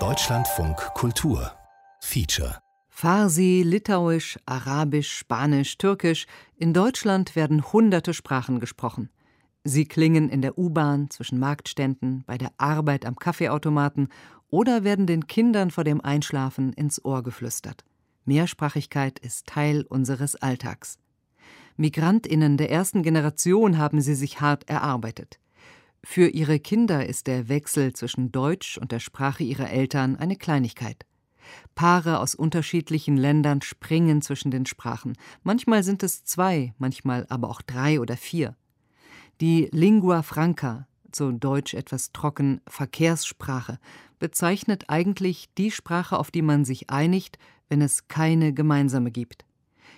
Deutschlandfunk Kultur Feature Farsi, Litauisch, Arabisch, Spanisch, Türkisch. In Deutschland werden hunderte Sprachen gesprochen. Sie klingen in der U-Bahn, zwischen Marktständen, bei der Arbeit am Kaffeeautomaten oder werden den Kindern vor dem Einschlafen ins Ohr geflüstert. Mehrsprachigkeit ist Teil unseres Alltags. Migrantinnen der ersten Generation haben sie sich hart erarbeitet. Für ihre Kinder ist der Wechsel zwischen Deutsch und der Sprache ihrer Eltern eine Kleinigkeit. Paare aus unterschiedlichen Ländern springen zwischen den Sprachen. Manchmal sind es zwei, manchmal aber auch drei oder vier. Die Lingua Franca, zu Deutsch etwas trocken Verkehrssprache, bezeichnet eigentlich die Sprache, auf die man sich einigt, wenn es keine gemeinsame gibt.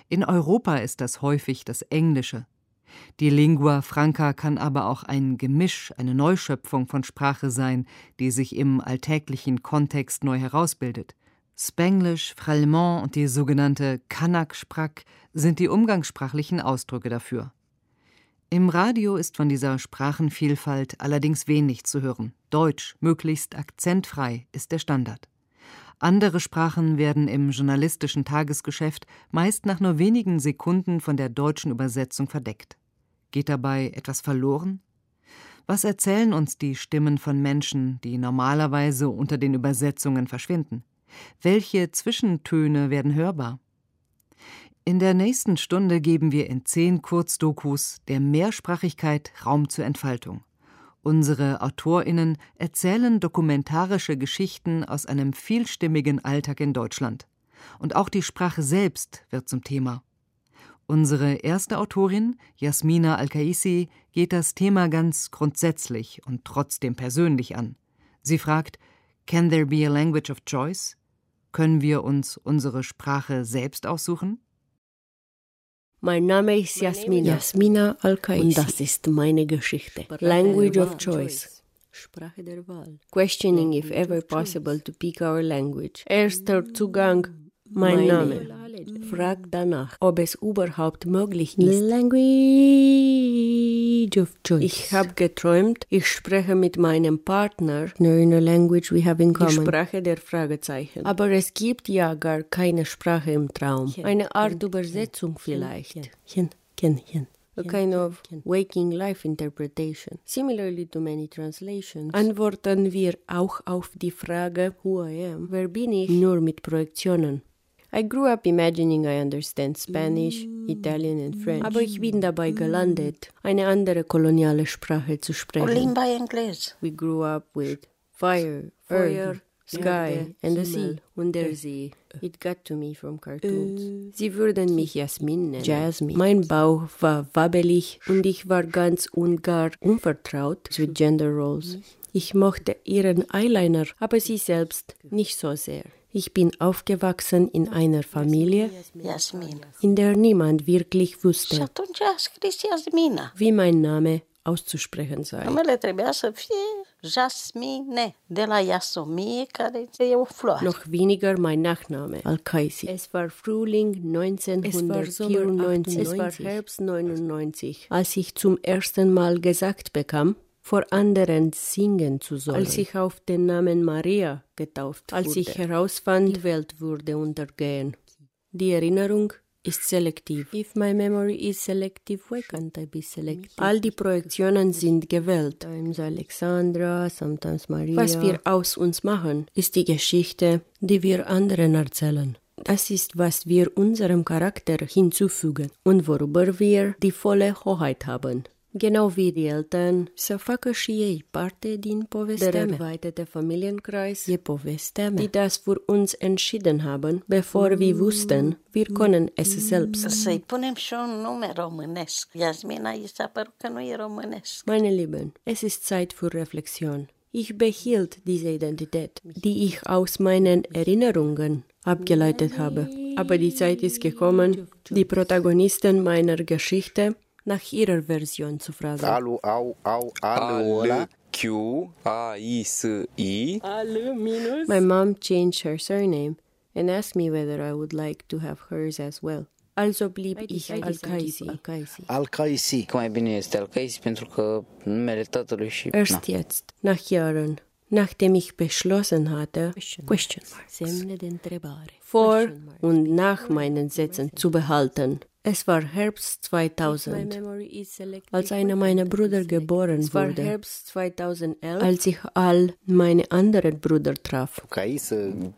In Europa ist das häufig das Englische. Die Lingua Franca kann aber auch ein Gemisch, eine Neuschöpfung von Sprache sein, die sich im alltäglichen Kontext neu herausbildet. Spanglish, Frallemand und die sogenannte Kanak-Sprack sind die umgangssprachlichen Ausdrücke dafür. Im Radio ist von dieser Sprachenvielfalt allerdings wenig zu hören. Deutsch, möglichst akzentfrei, ist der Standard. Andere Sprachen werden im journalistischen Tagesgeschäft meist nach nur wenigen Sekunden von der deutschen Übersetzung verdeckt. Geht dabei etwas verloren? Was erzählen uns die Stimmen von Menschen, die normalerweise unter den Übersetzungen verschwinden? Welche Zwischentöne werden hörbar? In der nächsten Stunde geben wir in zehn Kurzdokus der Mehrsprachigkeit Raum zur Entfaltung. Unsere AutorInnen erzählen dokumentarische Geschichten aus einem vielstimmigen Alltag in Deutschland. Und auch die Sprache selbst wird zum Thema. Unsere erste Autorin, Jasmina Al-Kaisi, geht das Thema ganz grundsätzlich und trotzdem persönlich an. Sie fragt: Can there be a language of choice? Können wir uns unsere Sprache selbst aussuchen? Mein Name ist Jasmina, Jasmina al und das ist meine Geschichte. Language of Choice. Sprache der Wahl. Questioning if ever possible to pick our language. Erster Zugang, mein Name. Frag danach, ob es überhaupt möglich ist. Language of choice. Ich habe geträumt, ich spreche mit meinem Partner in a language we have in common. Die Sprache der Fragezeichen. Aber es gibt ja gar keine Sprache im Traum. Eine Art Übersetzung vielleicht. Chen, chen, chen. A kind of waking life interpretation. Similarly to many translations, antworten wir auch auf die Frage Who I am, wer bin ich, nur mit Projektionen. I grew up imagining I understand Spanish, Italian and French. Aber ich bin dabei gelandet, eine andere koloniale Sprache zu sprechen. Limba Inglés. We grew up with fire, earth, sky and the sea und der See. It got to me from cartoons. Sie würden mich Jasmin nennen. Jasmine. Mein Bauch war wabbelig und ich war ganz und gar unvertraut mit Gender Roles. Ich mochte ihren Eyeliner, aber sie selbst nicht so sehr. Ich bin aufgewachsen in einer Familie, in der niemand wirklich wusste, wie mein Name auszusprechen sei. Noch weniger mein Nachname, Al-Kaisi. Es war Frühling 1994, es war Herbst 99, als ich zum ersten Mal gesagt bekam, vor anderen singen zu sollen. Als ich auf den Namen Maria getauft wurde. Als ich herausfand, die Welt würde untergehen. Die Erinnerung ist selektiv. If my memory is selective, why can't I be selective? All die Projektionen sind gewählt. Sometimes Alexandra, sometimes Maria. Was wir aus uns machen, ist die Geschichte, die wir anderen erzählen. Das ist, was wir unserem Charakter hinzufügen und worüber wir die volle Hoheit haben. Genau wie die Eltern, să facă și ei parte din povestea Der erweiterte Familienkreis, e povestea mea, die das für uns entschieden haben, bevor wir wussten, wir können es selbst. Să-i punem și un nume românesc. Jasmina i s-a părut că nu e românesc. Meine Lieben, es ist Zeit für Reflexion. Ich behielt diese Identität, die ich aus meinen Erinnerungen abgeleitet habe. Aber die Zeit ist gekommen, die Protagonisten meiner Geschichte nach ihrer Version zu fragen. Alu, au, au, alu, alu. Q A I S I. My mom changed her surname and asked me whether I would like to have hers as well. Also blieb ich Al-Kaisi. Al-Kaisi. Că mai bine este Al-Kaisi pentru că numele tatălui și... Erst jetzt, nach Jahren, nachdem ich beschlossen hatte, vor und nach meinen Sätzen zu behalten. Es war Herbst 2000, als einer meiner Brüder geboren wurde. Herbst 2011, als ich all meine anderen Brüder traf.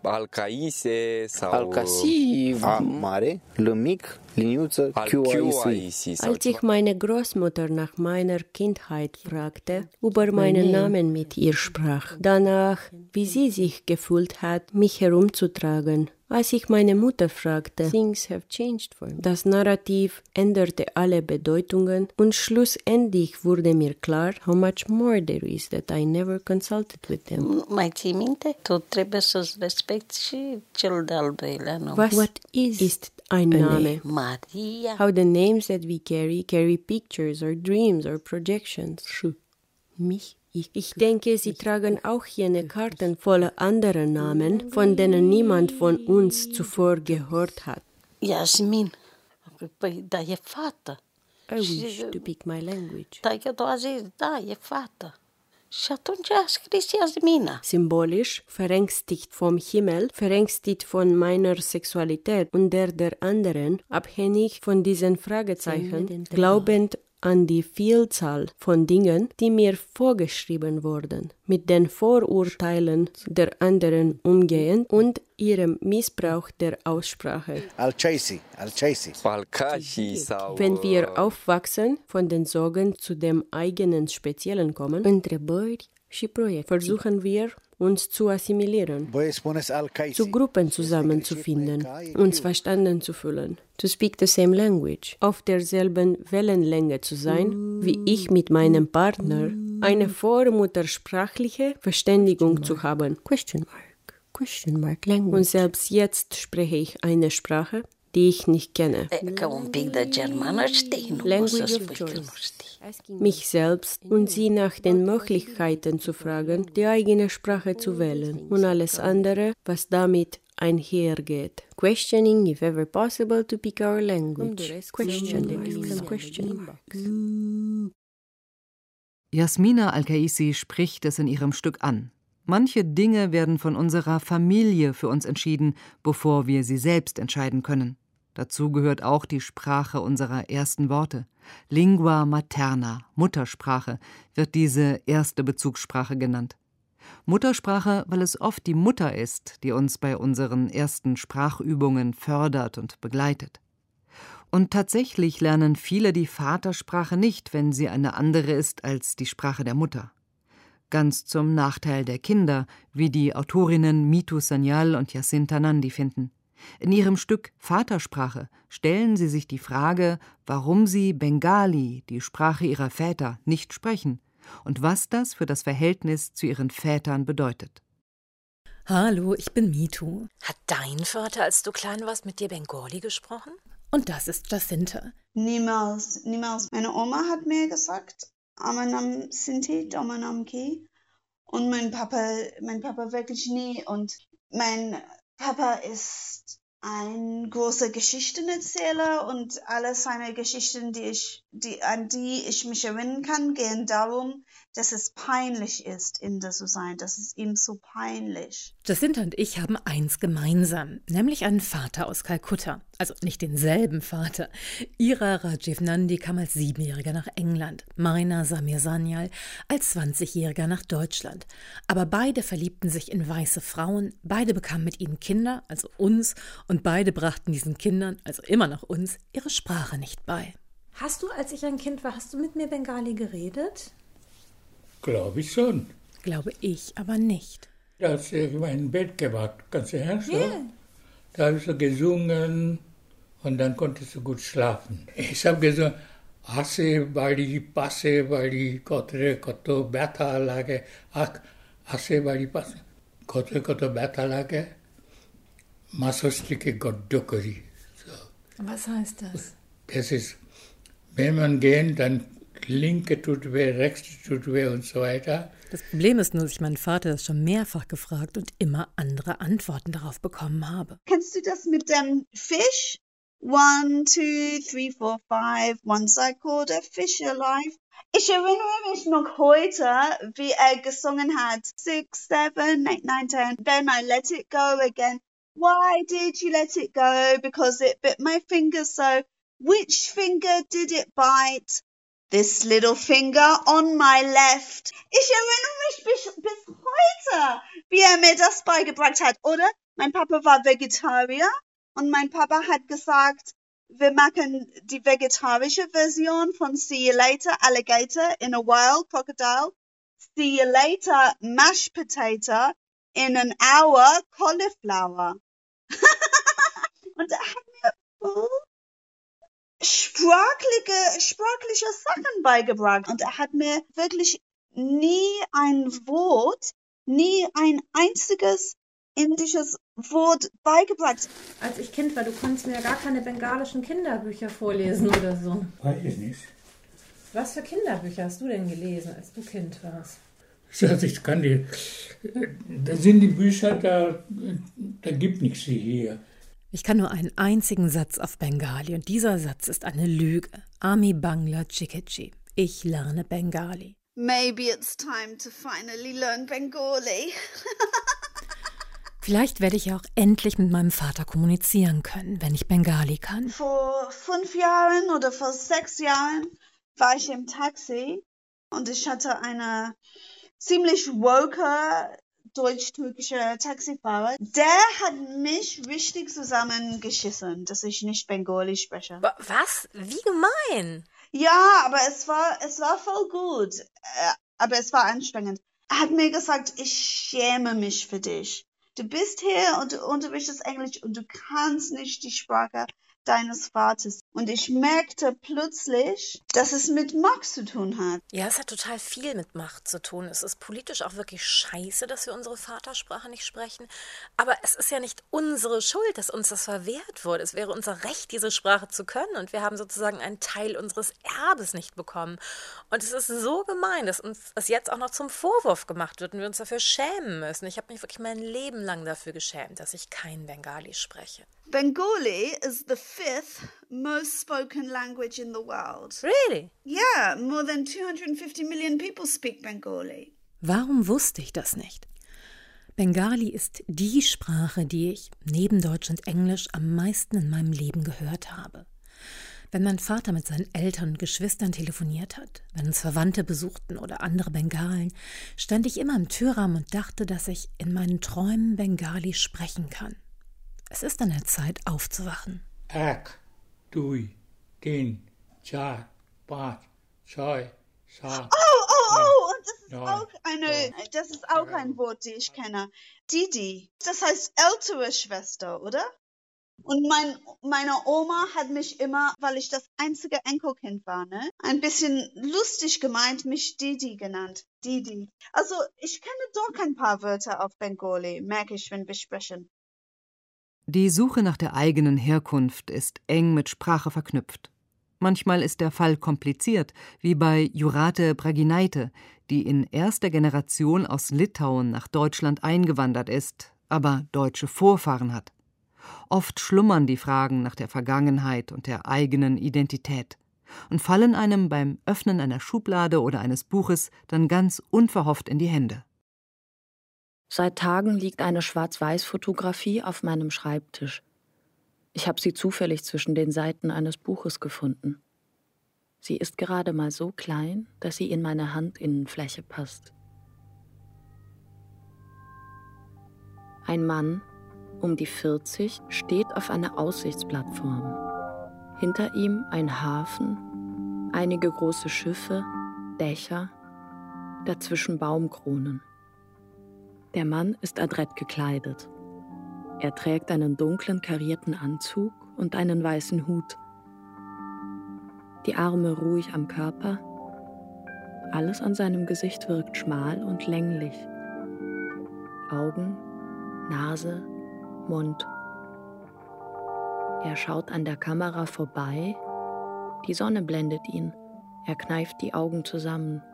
Alcaise sau Alcasi A mare, L mic, liniuță, Q Alchiuaisi sau Als ich meine Großmutter nach meiner Kindheit fragte, über meinen Namen mit ihr sprach, danach, wie sie sich gefühlt hat, mich herumzutragen. Als ich meine Mutter fragte, das Narrativ änderte alle Bedeutungen und schlussendlich wurde mir klar, how much more there is that I never consulted with them. Mai ții minte? Tu trebuie să-ți respecti și cel de-al doilea nume. Was What is, ist ein Name? Maria. How the names that we carry carry pictures or dreams or projections. Mich? Ich, ich denke, sie tragen auch jene Karten voller anderer Namen, von denen niemand von uns zuvor gehört hat. Iasmin. Păi, da, e fată. I wish to speak my language. Taică a zis, da, e fată. Și atunci a scris Iasmina. Symbolisch, verängstigt vom Himmel, verängstigt von meiner Sexualität und der der anderen, abhängig von diesen Fragezeichen, glaubend an die Vielzahl von Dingen, die mir vorgeschrieben wurden, mit den Vorurteilen der anderen umgehend und ihrem Missbrauch der Aussprache. Wenn wir aufwachsen, von den Sorgen zu dem eigenen Speziellen kommen, întrebări și proiecte, versuchen wir, uns zu assimilieren, zu Gruppen zusammenzufinden, uns verstanden zu fühlen, to speak the same language, auf derselben Wellenlänge zu sein, wie ich mit meinem Partner, eine vormuttersprachliche Verständigung zu haben. Question mark, question mark. Language. Und selbst jetzt spreche ich eine Sprache, die ich nicht kenne. Mich selbst und sie nach den Möglichkeiten zu fragen, die eigene Sprache zu wählen und alles andere, was damit einhergeht. Questioning, if ever possible, to pick our language. Question, question. Jasmina Al-Kaisi spricht es in ihrem Stück an. Manche Dinge werden von unserer Familie für uns entschieden, bevor wir sie selbst entscheiden können. Dazu gehört auch die Sprache unserer ersten Worte. Lingua materna, Muttersprache, wird diese erste Bezugssprache genannt. Muttersprache, weil es oft die Mutter ist, die uns bei unseren ersten Sprachübungen fördert und begleitet. Und tatsächlich lernen viele die Vatersprache nicht, wenn sie eine andere ist als die Sprache der Mutter. Ganz zum Nachteil der Kinder, wie die Autorinnen Mitu Sanyal und Jacinta Nandi finden. In ihrem Stück Vatersprache stellen sie sich die Frage, warum sie Bengali, die Sprache ihrer Väter, nicht sprechen und was das für das Verhältnis zu ihren Vätern bedeutet. Hallo, ich bin Mitu. Hat dein Vater, als du klein warst, mit dir Bengali gesprochen? Und das ist Jacinta. Niemals, niemals. Meine Oma hat mir gesagt, Amanam Sinti, Domanam Ki. Und mein Papa, mein Papa wirklich nie. Und mein Papa ist ein großer Geschichtenerzähler und alle seine Geschichten, die ich, die, an die ich mich erinnern kann, gehen darum, dass es peinlich ist, Inder zu sein. Das ist ihm so peinlich. Jacinta und ich haben eins gemeinsam, nämlich einen Vater aus Kalkutta. Also nicht denselben Vater. Ira Rajiv Nandi kam als Siebenjähriger nach England, meiner Samir Sanyal als 20-Jähriger nach Deutschland. Aber beide verliebten sich in weiße Frauen, beide bekamen mit ihnen Kinder, also uns, und beide brachten diesen Kindern, also immer noch uns, ihre Sprache nicht bei. Hast du, als ich ein Kind war, hast du mit mir Bengali geredet? Glaube ich schon. Glaube ich aber nicht. Da hast du mein Bett gemacht, ganz ernst. Ja. oder? Da habe ich so gesungen und dann konntest du gut schlafen. Ich habe gesungen, Asse bali passe bali kotre koto beta lage, asse bali passe kotre koto beta lage, masostike godokori. Was heißt das? Das ist, wenn man gehen, dann linke tut weh, rechte tut weh und so weiter. Das Problem ist nur, dass ich meinen Vater das schon mehrfach gefragt und immer andere Antworten darauf bekommen habe. Kennst du das mit dem Fisch? One, two, three, four, five. Once I caught a fish alive. Ich erinnere mich noch heute, wie er gesungen hat. Six, seven, eight, nine, ten. Then I let it go again. Why did you let it go? Because it bit my finger so. Which finger did it bite? This little finger on my left. Ich erinnere mich bis, bis heute, wie er mir das beigebracht hat, oder? Mein Papa war Vegetarier und mein Papa hat gesagt, wir machen die vegetarische Version von See You Later Alligator in a While Crocodile. See You Later Mashed Potato in an Hour Cauliflower. und er hat mir voll sprachliche, sprachliche Sachen beigebracht. Und er hat mir wirklich nie ein Wort, nie ein einziges indisches Wort beigebracht. Als ich Kind war, du konntest mir ja gar keine bengalischen Kinderbücher vorlesen oder so. Weiß ich nicht. Was für Kinderbücher hast du denn gelesen, als du Kind warst? Also ich kann die, da sind die Bücher, da, da gibt nichts hier. Ich kann nur einen einzigen Satz auf Bengali und dieser Satz ist eine Lüge. Ami Bangla Chikechi. Ich lerne Bengali. Maybe it's time to finally learn Bengali. Vielleicht werde ich ja auch endlich mit meinem Vater kommunizieren können, wenn ich Bengali kann. Vor fünf Jahren oder vor sechs Jahren war ich im Taxi und ich hatte eine ziemlich woke deutsch-türkische Taxifahrer. Der hat mich richtig zusammengeschissen, dass ich nicht Bengali spreche. Was? Wie gemein? Ja, aber es war, es war voll gut. Äh, aber es war anstrengend. Er hat mir gesagt, ich schäme mich für dich. Du bist hier und du unterrichtest Englisch und du kannst nicht die Sprache deines Vaters. Und ich merkte plötzlich, dass es mit Macht zu tun hat. Ja, es hat total viel mit Macht zu tun. Es ist politisch auch wirklich scheiße, dass wir unsere Vatersprache nicht sprechen. Aber es ist ja nicht unsere Schuld, dass uns das verwehrt wurde. Es wäre unser Recht, diese Sprache zu können. Und wir haben sozusagen einen Teil unseres Erbes nicht bekommen. Und es ist so gemein, dass uns das jetzt auch noch zum Vorwurf gemacht wird und wir uns dafür schämen müssen. Ich habe mich wirklich mein Leben lang dafür geschämt, dass ich kein Bengali spreche. Bengali is the fifth most spoken language in the world. Really? Yeah, more than 250 million people speak Bengali. Warum wusste ich das nicht? Bengali ist die Sprache, die ich neben Deutsch und Englisch am meisten in meinem Leben gehört habe. Wenn mein Vater mit seinen Eltern und Geschwistern telefoniert hat, wenn uns Verwandte besuchten oder andere Bengalen, stand ich immer im Türrahmen und dachte, dass ich in meinen Träumen Bengali sprechen kann. Es ist an der Zeit, aufzuwachen. Ek, dui, din, char, pat, choi, sa. Oh, oh, oh, und das ist auch eine, das ist auch ein Wort, die ich kenne. Didi. Das heißt ältere Schwester, oder? Und mein, meine Oma hat mich immer, weil ich das einzige Enkelkind war, ne, ein bisschen lustig gemeint, mich Didi genannt. Didi. Also, ich kenne doch ein paar Wörter auf Bengali, merke ich, wenn wir sprechen. Die Suche nach der eigenen Herkunft ist eng mit Sprache verknüpft. Manchmal ist der Fall kompliziert, wie bei Jurate Braginaite, die in erster Generation aus Litauen nach Deutschland eingewandert ist, aber deutsche Vorfahren hat. Oft schlummern die Fragen nach der Vergangenheit und der eigenen Identität und fallen einem beim Öffnen einer Schublade oder eines Buches dann ganz unverhofft in die Hände. Seit Tagen liegt eine Schwarz-Weiß-Fotografie auf meinem Schreibtisch. Ich habe sie zufällig zwischen den Seiten eines Buches gefunden. Sie ist gerade mal so klein, dass sie in meine Handinnenfläche passt. Ein Mann, um die 40, steht auf einer Aussichtsplattform. Hinter ihm ein Hafen, einige große Schiffe, Dächer, dazwischen Baumkronen. Der Mann ist adrett gekleidet. Er trägt einen dunklen karierten Anzug und einen weißen Hut. Die Arme ruhig am Körper. Alles an seinem Gesicht wirkt schmal und länglich. Augen, Nase, Mund. Er schaut an der Kamera vorbei. Die Sonne blendet ihn. Er kneift die Augen zusammen.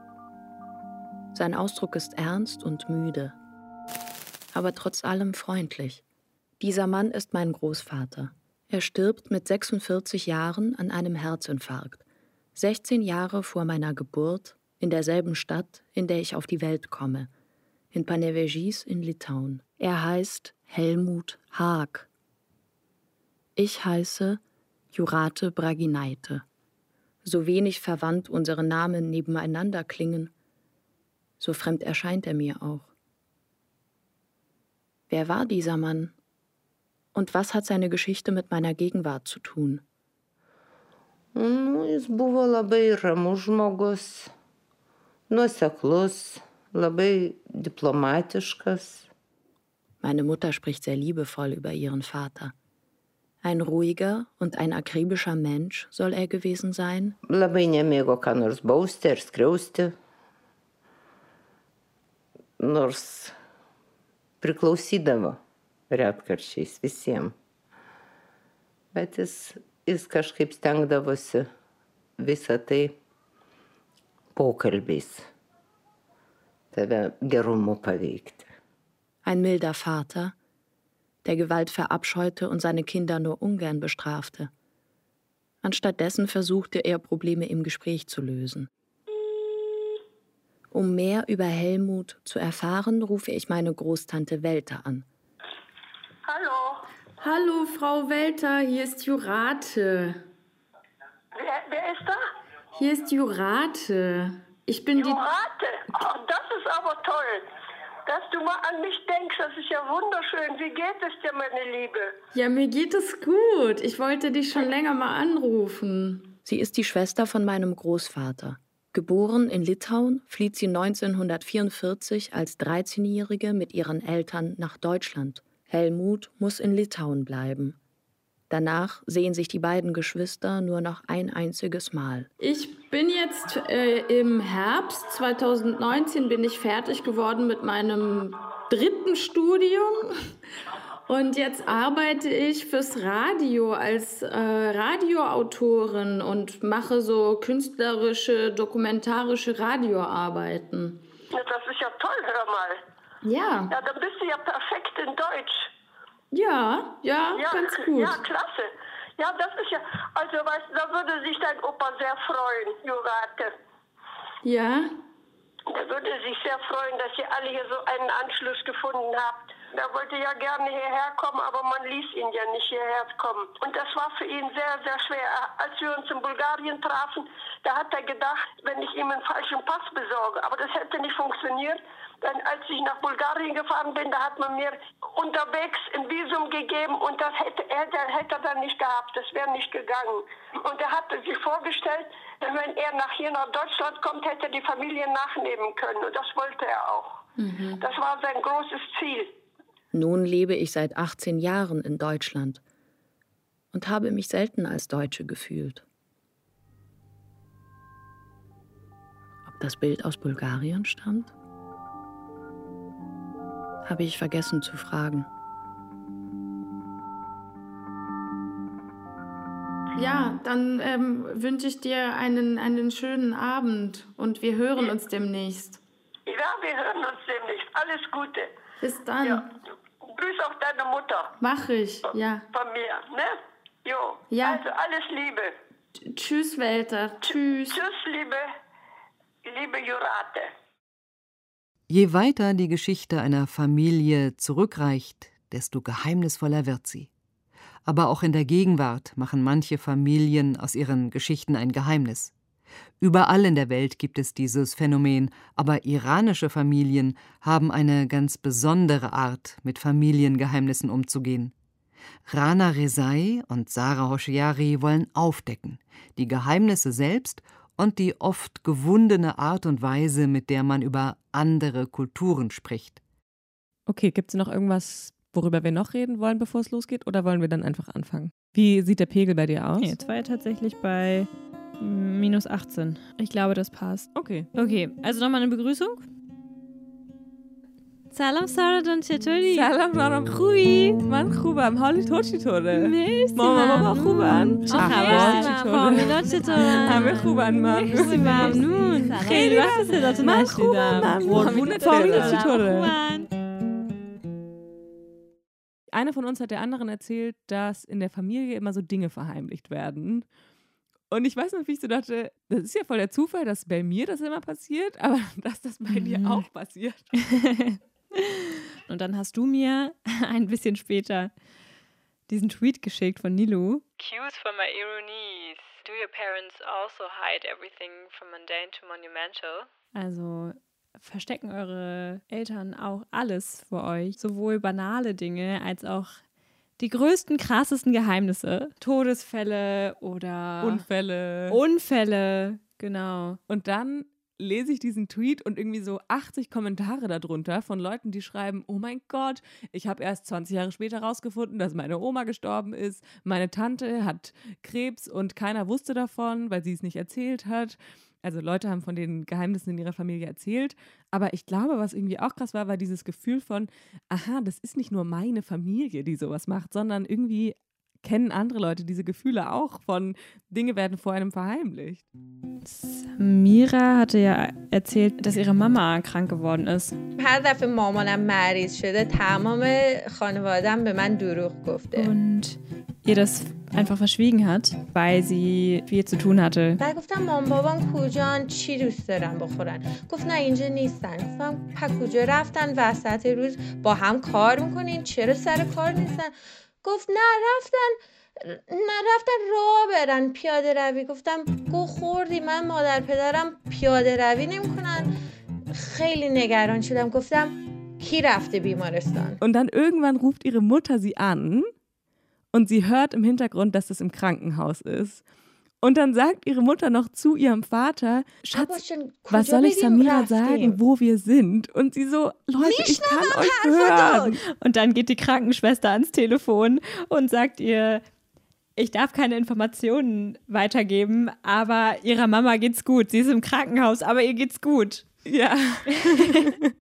Sein Ausdruck ist ernst und müde aber trotz allem freundlich. Dieser Mann ist mein Großvater. Er stirbt mit 46 Jahren an einem Herzinfarkt. 16 Jahre vor meiner Geburt in derselben Stadt, in der ich auf die Welt komme, in Panevėžys in Litauen. Er heißt Helmut Haag. Ich heiße Jurate Braginaite. So wenig verwandt unsere Namen nebeneinander klingen, so fremd erscheint er mir auch. Wer war dieser Mann? Und was hat seine Geschichte mit meiner Gegenwart zu tun? Nu, jis buvo labai ramus žmogus, nuoseklus, labai diplomatiškas. Meine Mutter spricht sehr liebevoll über ihren Vater. Ein ruhiger und ein akribischer Mensch soll er gewesen sein. Labai nemėgo ką nors bausti ar skriausti. Nors priklausydavo retkarčiais visiems. Bet jis jis kažkaip stengdavosi visą tai pokalbiais tave gerumu paveikti. Ein milder Vater, der Gewalt verabscheute und seine Kinder nur ungern bestrafte. Anstattdessen versuchte er, Probleme im Gespräch zu lösen. Um mehr über Helmut zu erfahren, rufe ich meine Großtante Welter an. Hallo. Hallo, Frau Welter, hier ist Jurate. Wer, wer ist da? Hier ist Jurate. Ich bin Jurate? die. Oh, das ist aber toll. Dass du mal an mich denkst, das ist ja wunderschön. Wie geht es dir, meine Liebe? Ja, mir geht es gut. Ich wollte dich schon länger mal anrufen. Sie ist die Schwester von meinem Großvater. Geboren in Litauen, flieht sie 1944 als 13-Jährige mit ihren Eltern nach Deutschland. Helmut muss in Litauen bleiben. Danach sehen sich die beiden Geschwister nur noch ein einziges Mal. Ich bin jetzt äh, im Herbst 2019 bin ich fertig geworden mit meinem dritten Studium und jetzt arbeite ich fürs Radio als äh, Radioautorin und mache so künstlerische, dokumentarische Radioarbeiten. Ja, das ist ja toll, hör mal. Ja. Ja, dann bist du ja perfekt in Deutsch. Ja, ja, ja ganz gut. Ja, klasse. Ja, das ist ja, also weißt du, da würde sich dein Opa sehr freuen, Jurate. Ja. Er würde sich sehr freuen, dass ihr alle hier so einen Anschluss gefunden habt. Er wollte ja gerne hierher kommen, aber man ließ ihn ja nicht hierher kommen. Und das war für ihn sehr, sehr schwer. Als wir uns in Bulgarien trafen, da hat er gedacht, wenn ich ihm einen falschen Pass besorge. Aber das hätte nicht funktioniert. Denn als ich nach Bulgarien gefahren bin, da hat man mir unterwegs ein Visum gegeben und das hätte er, hätte er dann nicht gehabt. Das wäre nicht gegangen. Und er hatte sich vorgestellt, wenn er nach hier nach Deutschland kommt, hätte er die Familie nachnehmen können. Und das wollte er auch. Mhm. Das war sein großes Ziel. Nun lebe ich seit 18 Jahren in Deutschland und habe mich selten als Deutsche gefühlt. Ob das Bild aus Bulgarien stammt? Habe ich vergessen zu fragen. Ja, dann ähm, wünsche ich dir einen, einen schönen Abend und wir hören uns demnächst. Ja, wir hören uns demnächst. Alles Gute. Bis dann. Ja. Grüß auch deine Mutter. Mach ich, ja. Von mir, ne? Jo. Ja. Also alles Liebe. Tschüss, Welter. Tschüss. Tschüss, liebe, liebe Jurate. Je weiter die Geschichte einer Familie zurückreicht, desto geheimnisvoller wird sie. Aber auch in der Gegenwart machen manche Familien aus ihren Geschichten ein Geheimnis. Überall in der Welt gibt es dieses Phänomen, aber iranische Familien haben eine ganz besondere Art, mit Familiengeheimnissen umzugehen. Rana Rezai und Sarah Hoshiari wollen aufdecken, die Geheimnisse selbst und die oft gewundene Art und Weise, mit der man über andere Kulturen spricht. Okay, gibt es noch irgendwas, worüber wir noch reden wollen, bevor es losgeht, oder wollen wir dann einfach anfangen? Wie sieht der Pegel bei dir aus? Nee, jetzt war er tatsächlich bei minus 18. Ich glaube, das passt. Okay. Okay, also nochmal eine Begrüßung. سلام سارا جان چطوری؟ سلام سارا خوبی؟ من خوبم حالی تو چطوره؟ مرسی ماما بابا خوبن؟ چه خبر؟ فامیلا چطورن؟ همه خوبن من مرسی ممنون خیلی وقت صداتو من خوبم نشنیدم فامیلا چطوره؟ Einer von uns hat der anderen erzählt, dass in der Familie immer so Dinge verheimlicht werden. Und ich weiß noch, wie ich so dachte, das ist ja voll der Zufall, dass bei mir das immer passiert, aber dass das bei mhm. dir auch passiert. Und dann hast du mir ein bisschen später diesen Tweet geschickt von Nilu. Cues for my ironies. Do your parents also hide everything from mundane to monumental? Also verstecken eure Eltern auch alles vor euch, sowohl banale Dinge als auch die größten, krassesten Geheimnisse. Todesfälle oder Unfälle. Unfälle, genau. Und dann lese ich diesen Tweet und irgendwie so 80 Kommentare darunter von Leuten, die schreiben, oh mein Gott, ich habe erst 20 Jahre später rausgefunden, dass meine Oma gestorben ist, meine Tante hat Krebs und keiner wusste davon, weil sie es nicht erzählt hat. Also Leute haben von den Geheimnissen in ihrer Familie erzählt, aber ich glaube, was irgendwie auch krass war, war dieses Gefühl von, aha, das ist nicht nur meine Familie, die sowas macht, sondern irgendwie kennen andere Leute diese Gefühle auch von Dinge werden vor einem verheimlicht. Mira hatte ja erzählt, dass ihre Mama krank geworden ist. Und ihr das einfach verschwiegen hat, weil sie viel zu tun hatte. گفت نه اینجا نیستن گفتم کجا رفتن وسط روز با هم کار میکنین چرا سر کار نیستن گفت نه رفتن نه رفتن راه برن پیاده روی. گفتم گو خوردی من مادر پدرم پیاده روی نمی‌کنن. خیلی نگران شدم. گفتم کی رفته بیمارستان؟ Und dann irgendwann ruft ihre Mutter sie an und sie hört im Hintergrund, dass es im Krankenhaus ist. Und dann sagt ihre Mutter noch zu ihrem Vater, Schatz, was soll ich Samira sagen, wo wir sind? Und sie so, Leute, ich kann euch hören. Und dann geht die Krankenschwester ans Telefon und sagt ihr, ich darf keine Informationen weitergeben, aber ihrer Mama geht's gut. Sie ist im Krankenhaus, aber ihr geht's gut. Ja.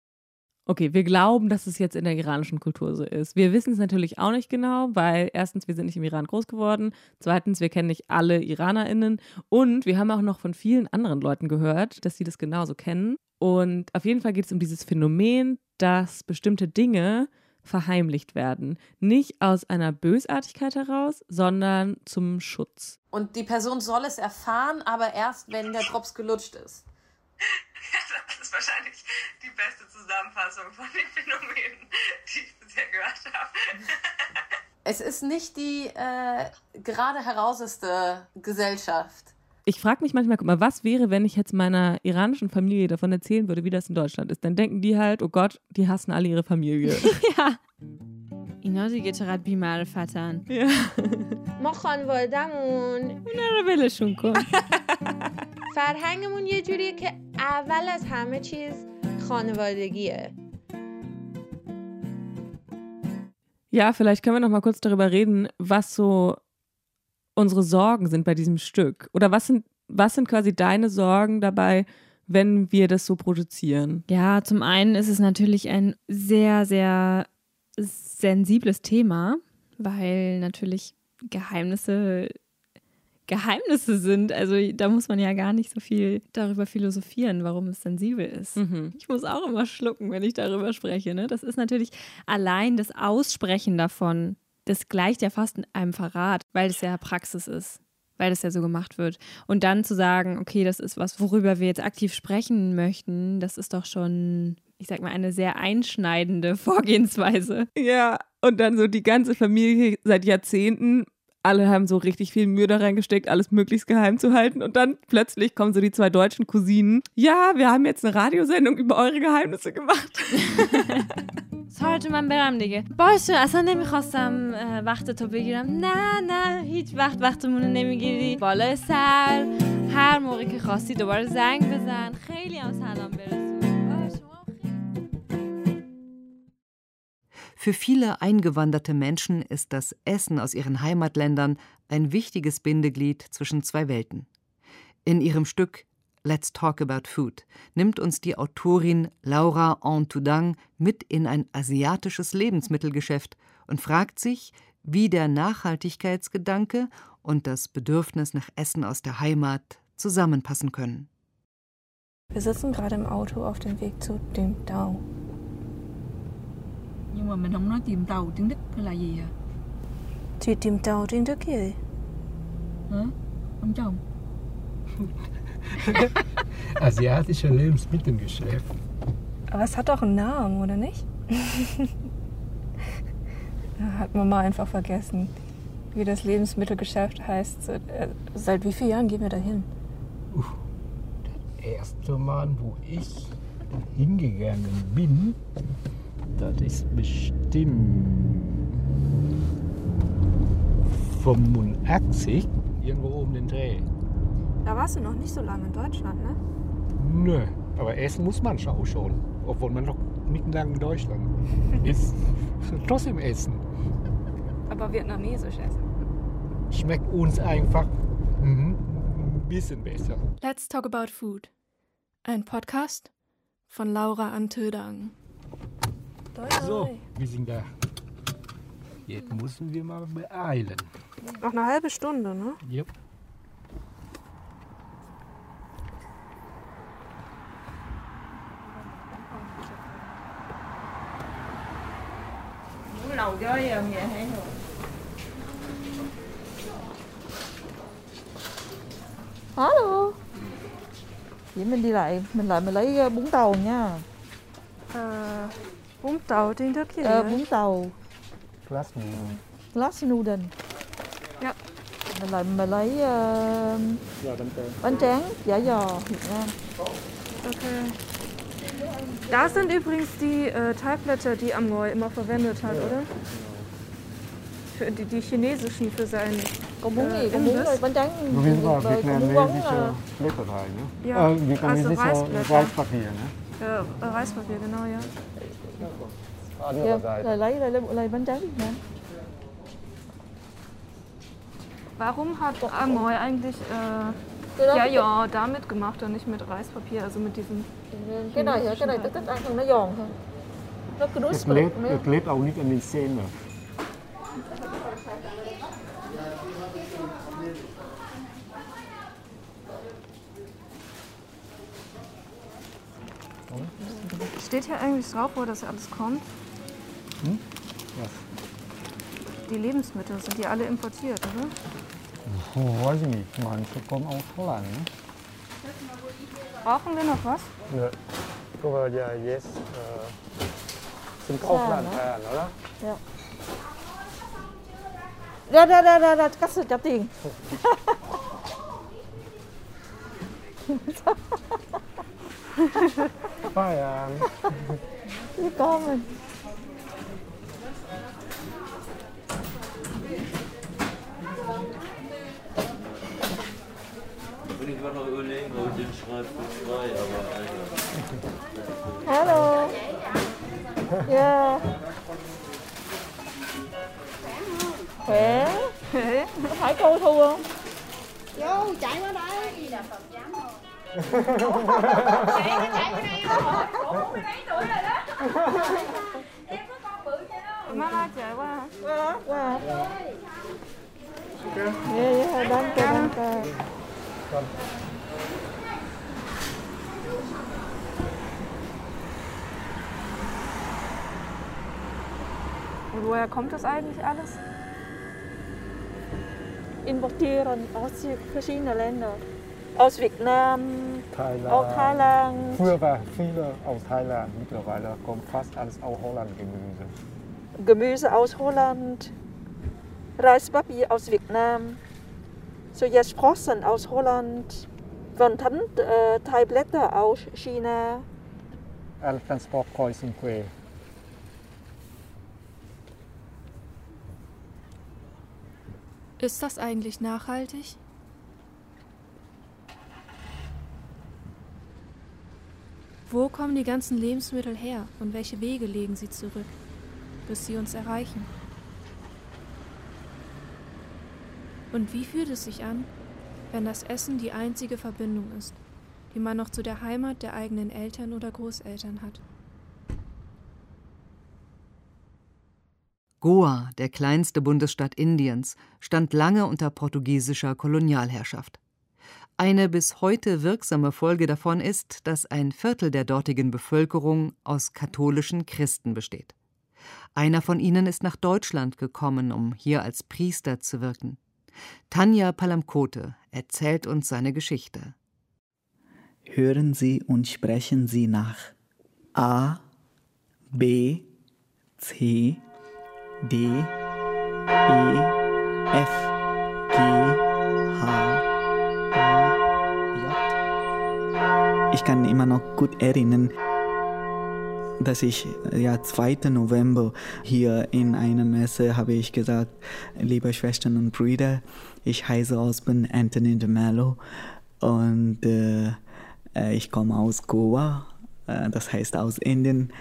Okay, wir glauben, dass es jetzt in der iranischen Kultur so ist. Wir wissen es natürlich auch nicht genau, weil erstens, wir sind nicht im Iran groß geworden, zweitens, wir kennen nicht alle IranerInnen und wir haben auch noch von vielen anderen Leuten gehört, dass sie das genauso kennen. Und auf jeden Fall geht es um dieses Phänomen, dass bestimmte Dinge verheimlicht werden. Nicht aus einer Bösartigkeit heraus, sondern zum Schutz. Und die Person soll es erfahren, aber erst, wenn der Drops gelutscht ist. das ist wahrscheinlich die beste Zusammenfassung von den Phänomenen, die ich bisher gehört habe. es ist nicht die äh, gerade herauseste Gesellschaft. Ich frage mich manchmal, guck mal, was wäre, wenn ich jetzt meiner iranischen Familie davon erzählen würde, wie das in Deutschland ist? Dann denken die halt, oh Gott, die hassen alle ihre Familie. ja. اینا دیگه چقدر بیمعرفتن Ja. ما خانوادهمون اینا رو ولشون کن فرهنگمون یه جوریه که اول از همه چیز خانوادگیه Ja, vielleicht können wir noch mal kurz darüber reden, was so unsere Sorgen sind bei diesem Stück. Oder was sind, was sind quasi deine Sorgen dabei, wenn wir das so produzieren? Ja, zum einen ist es natürlich ein sehr, sehr sensibles Thema, weil natürlich Geheimnisse Geheimnisse sind. Also da muss man ja gar nicht so viel darüber philosophieren, warum es sensibel ist. Mhm. Ich muss auch immer schlucken, wenn ich darüber spreche. Ne? Das ist natürlich allein das Aussprechen davon, das gleicht ja fast einem Verrat, weil es ja Praxis ist. Weil das ja so gemacht wird. Und dann zu sagen, okay, das ist was, worüber wir jetzt aktiv sprechen möchten, das ist doch schon, ich sag mal, eine sehr einschneidende Vorgehensweise. Ja, und dann so die ganze Familie seit Jahrzehnten alle haben so richtig viel Mühe da reingesteckt, alles möglichst geheim zu halten. Und dann plötzlich kommen so die zwei deutschen Cousinen. Ja, wir haben jetzt eine Radiosendung über eure Geheimnisse gemacht. سارا من برم دیگه باشه اصلا نمیخواستم وقت تو بگیرم نه نه هیچ وقت وقتمون نمیگیری بالای سر هر موقع که خواستی دوباره زنگ بزن خیلی هم سلام برسون Für viele eingewanderte Menschen ist das Essen aus ihren Heimatländern ein wichtiges Bindeglied zwischen zwei Welten. In ihrem Stück Let's Talk About Food nimmt uns die Autorin Laura Antudang mit in ein asiatisches Lebensmittelgeschäft und fragt sich, wie der Nachhaltigkeitsgedanke und das Bedürfnis nach Essen aus der Heimat zusammenpassen können. Wir sitzen gerade im Auto auf dem Weg zu Dem Dao. Nhưng mà mình không nói tìm tàu tiếng Đức hay là gì à? Thì tìm tàu tiếng Đức gì? Hả? Ông chồng. Asiatische Lebensmittelgeschäft. Aber es hat doch einen Namen, oder nicht? hat Mama einfach vergessen, wie das Lebensmittelgeschäft heißt. Äh, seit wie vielen Jahren gehen wir da hin? Das erste Mal, wo ich hingegangen bin, das ist bestimmt 85, irgendwo um den Dreh. Da warst du noch nicht so lange in Deutschland, ne? Nö, aber essen muss man auch schon, obwohl man noch nicht lange in Deutschland ist. Trotzdem essen. Aber vietnamesisch essen. Schmeckt uns einfach mhm, ein bisschen besser. Let's Talk About Food. Ein Podcast von Laura Antödang. So, wir sind da. Jetzt müssen wir mal beeilen. Noch eine halbe Stunde, ne? Yep. cho vậy rồi mình đi lại, mình lại mình lấy bún tàu nha à, Bún tàu chính thức gì ờ, Bún tàu Glass noodle Glass noodle Dạ Mình lại mình lấy uh, Giò bánh tráng Bánh tráng, giả giò Việt Nam Okay. Da sind übrigens die äh, Teigblätter, die Amoy immer verwendet hat, Ja. oder? Für die, die chinesischen für sein bún äh, gì? Còn bún rồi bánh tráng bún bún Blätterteig, ne? Ja, Äh, also Reisblätter. Reispapier, ne? Äh, Reispapier, genau, ja. Lại lấy, lại lấy, lấy bánh tráng Việt Nam Warum hat Amoy eigentlich äh, đó- ja, ja, damit gemacht und nicht mit Reispapier, also mit diesem Cái này hả? Cái này tôi thích ăn không nó giòn thôi Nó Das crispy lebt, nữa. das lebt auch nicht an den Zähnen. Steht hier eigentlich drauf, wo das alles kommt? Hm? Was? Die Lebensmittel, sind die alle importiert, oder? Oh, weiß ich nicht. Manche kommen aus Holland, ne? Brauchen wir noch was? Ja. Guck mal, ja, jetzt äh, sind Kaufland, hả? oder? Dạ. Ra ra ra ra ra cắt con rồi Hello. Yeah. Khỏe. Phải cô thu không? Vô chạy qua đây. Chạy chạy qua đây. Cổ bên đấy tụi kommt das eigentlich alles? Importieren aus verschiedenen Ländern Aus Vietnam Thailand. Aus Thailand Früher war viele aus Thailand, mittlerweile kommt fast alles aus Holland Gemüse. Gemüse aus Holland, Reispapier aus Vietnam, Sojasprossen aus Holland, von Thánh äh, aus China. Alle Transportkreuzen quer. Ist das eigentlich nachhaltig? Wo kommen die ganzen Lebensmittel her und welche Wege legen sie zurück, bis sie uns erreichen? Und wie fühlt es sich an, wenn das Essen die einzige Verbindung ist, die man noch zu der Heimat der eigenen Eltern oder Großeltern hat? Goa, der kleinste Bundesstaat Indiens, stand lange unter portugiesischer Kolonialherrschaft. Eine bis heute wirksame Folge davon ist, dass ein Viertel der dortigen Bevölkerung aus katholischen Christen besteht. Einer von ihnen ist nach Deutschland gekommen, um hier als Priester zu wirken. Tanja Palamkote erzählt uns seine Geschichte. Hören Sie und sprechen Sie nach. A, B, C, D, E, F, G, H, I, J. Ich kann immer noch gut erinnern, dass ich ja 2. November hier in einer Messe habe ich gesagt, liebe Schwestern und Brüder, ich heiße Osman Anthony de Mello und äh, ich komme aus Goa, äh, das heißt aus Indien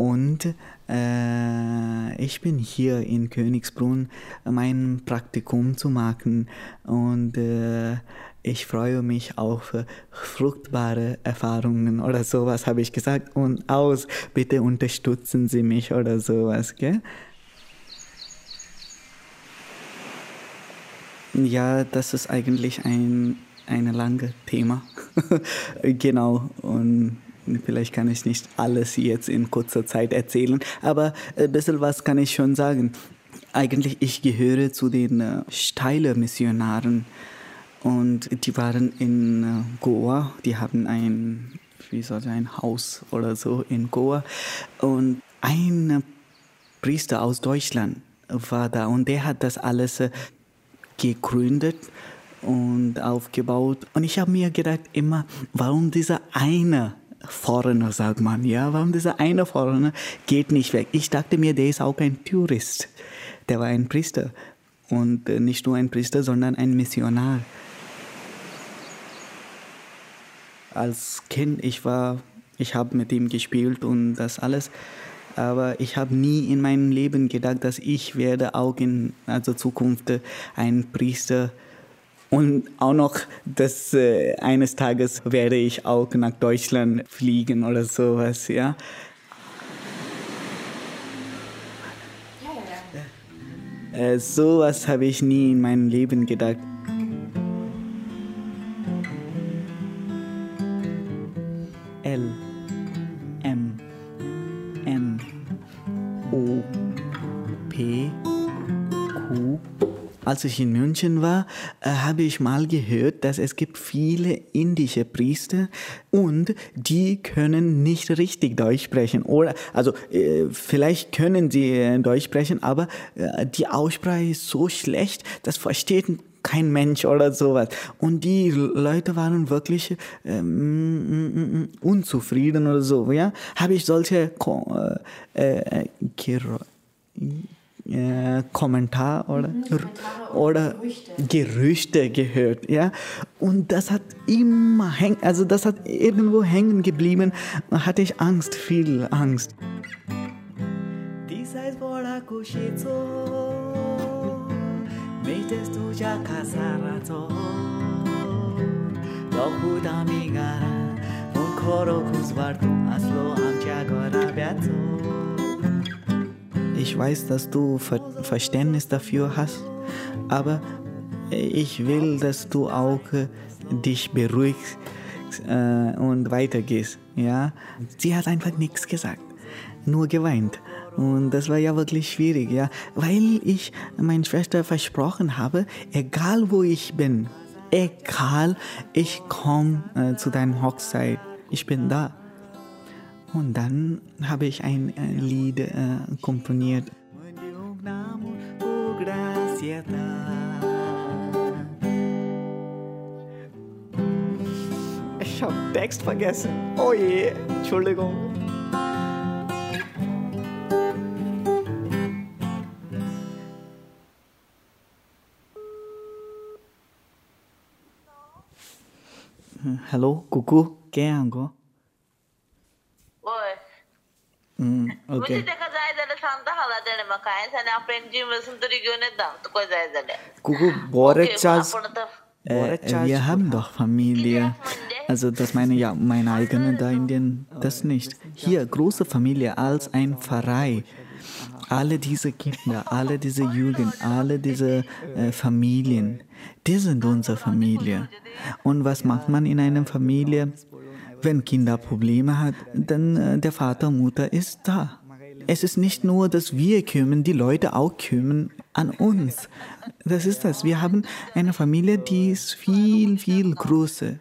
und äh, ich bin hier in Königsbrunn, mein Praktikum zu machen und äh, ich freue mich auf fruchtbare Erfahrungen oder sowas, habe ich gesagt. Und aus, bitte unterstützen Sie mich oder sowas, gell? Ja, das ist eigentlich ein, ein langes Thema. genau. Und vielleicht kann ich nicht alles jetzt in kurzer Zeit erzählen, aber ein bisschen was kann ich schon sagen. Eigentlich, ich gehöre zu den äh, Steiler Missionaren. Und die waren in äh, Goa, die haben ein, wie soll ich, ein Haus oder so in Goa. Und ein Priester aus Deutschland war da und der hat das alles äh, gegründet und aufgebaut. Und ich habe mir gedacht immer, warum dieser eine Foreigner, sagt man, ja, warum dieser eine Foreigner geht nicht weg? Ich dachte mir, der ist auch ein Tourist. Der war ein Priester. Und äh, nicht nur ein Priester, sondern ein Missionar als Kind, ich war, ich habe mit ihm gespielt und das alles. Aber ich habe nie in meinem Leben gedacht, dass ich werde auch in also Zukunft ein Priester und auch noch, dass äh, eines Tages werde ich auch nach Deutschland fliegen oder sowas, ja. Äh, sowas habe ich nie in meinem Leben gedacht. Als ich in München war, äh, habe ich mal gehört, dass es gibt viele indische Priester und die können nicht richtig Deutsch sprechen. Oder also äh, vielleicht können sie äh, Deutsch sprechen, aber äh, die Aussprache ist so schlecht, das versteht kein Mensch oder sowas. Und die Leute waren wirklich ähm, unzufrieden oder so. Ja, habe ich solche äh, äh, äh, Kommentar oder, mhm, oder Gerüchte. Gerüchte. gehört, ja. Und das hat immer häng, also das hat irgendwo hängen geblieben. Da hatte ich Angst, viel Angst. Metes Ich weiß, dass du Ver Verständnis dafür hast, aber ich will, dass du auch äh, dich beruhigst äh, und weitergehst. Ja? Sie hat einfach nichts gesagt, nur geweint. Und das war ja wirklich schwierig, ja, weil ich meiner Schwester versprochen habe, egal wo ich bin, egal, ich komme äh, zu deiner Hochzeit, ich bin da. Und dann habe ich ein, Lied äh, komponiert. Ich habe Text vergessen. Oh je, Entschuldigung. Hello, Cucu, quem é Mm, okay Kuku Borechas, äh, wir haben doch Familie. Also das meine ja meine eigene da in den, das nicht. Hier große Familie als ein Pfarrei. Alle diese Kinder, alle diese Jugend, alle diese äh, Familien, die sind unsere Familie. Und was macht man in einer Familie? Wenn Kinder Probleme hat, dann äh, der Vater, Mutter ist da. Es ist nicht nur, dass wir kümmern, die Leute auch kümmern an uns. Das ist das. Wir haben eine Familie, die ist viel, viel größer.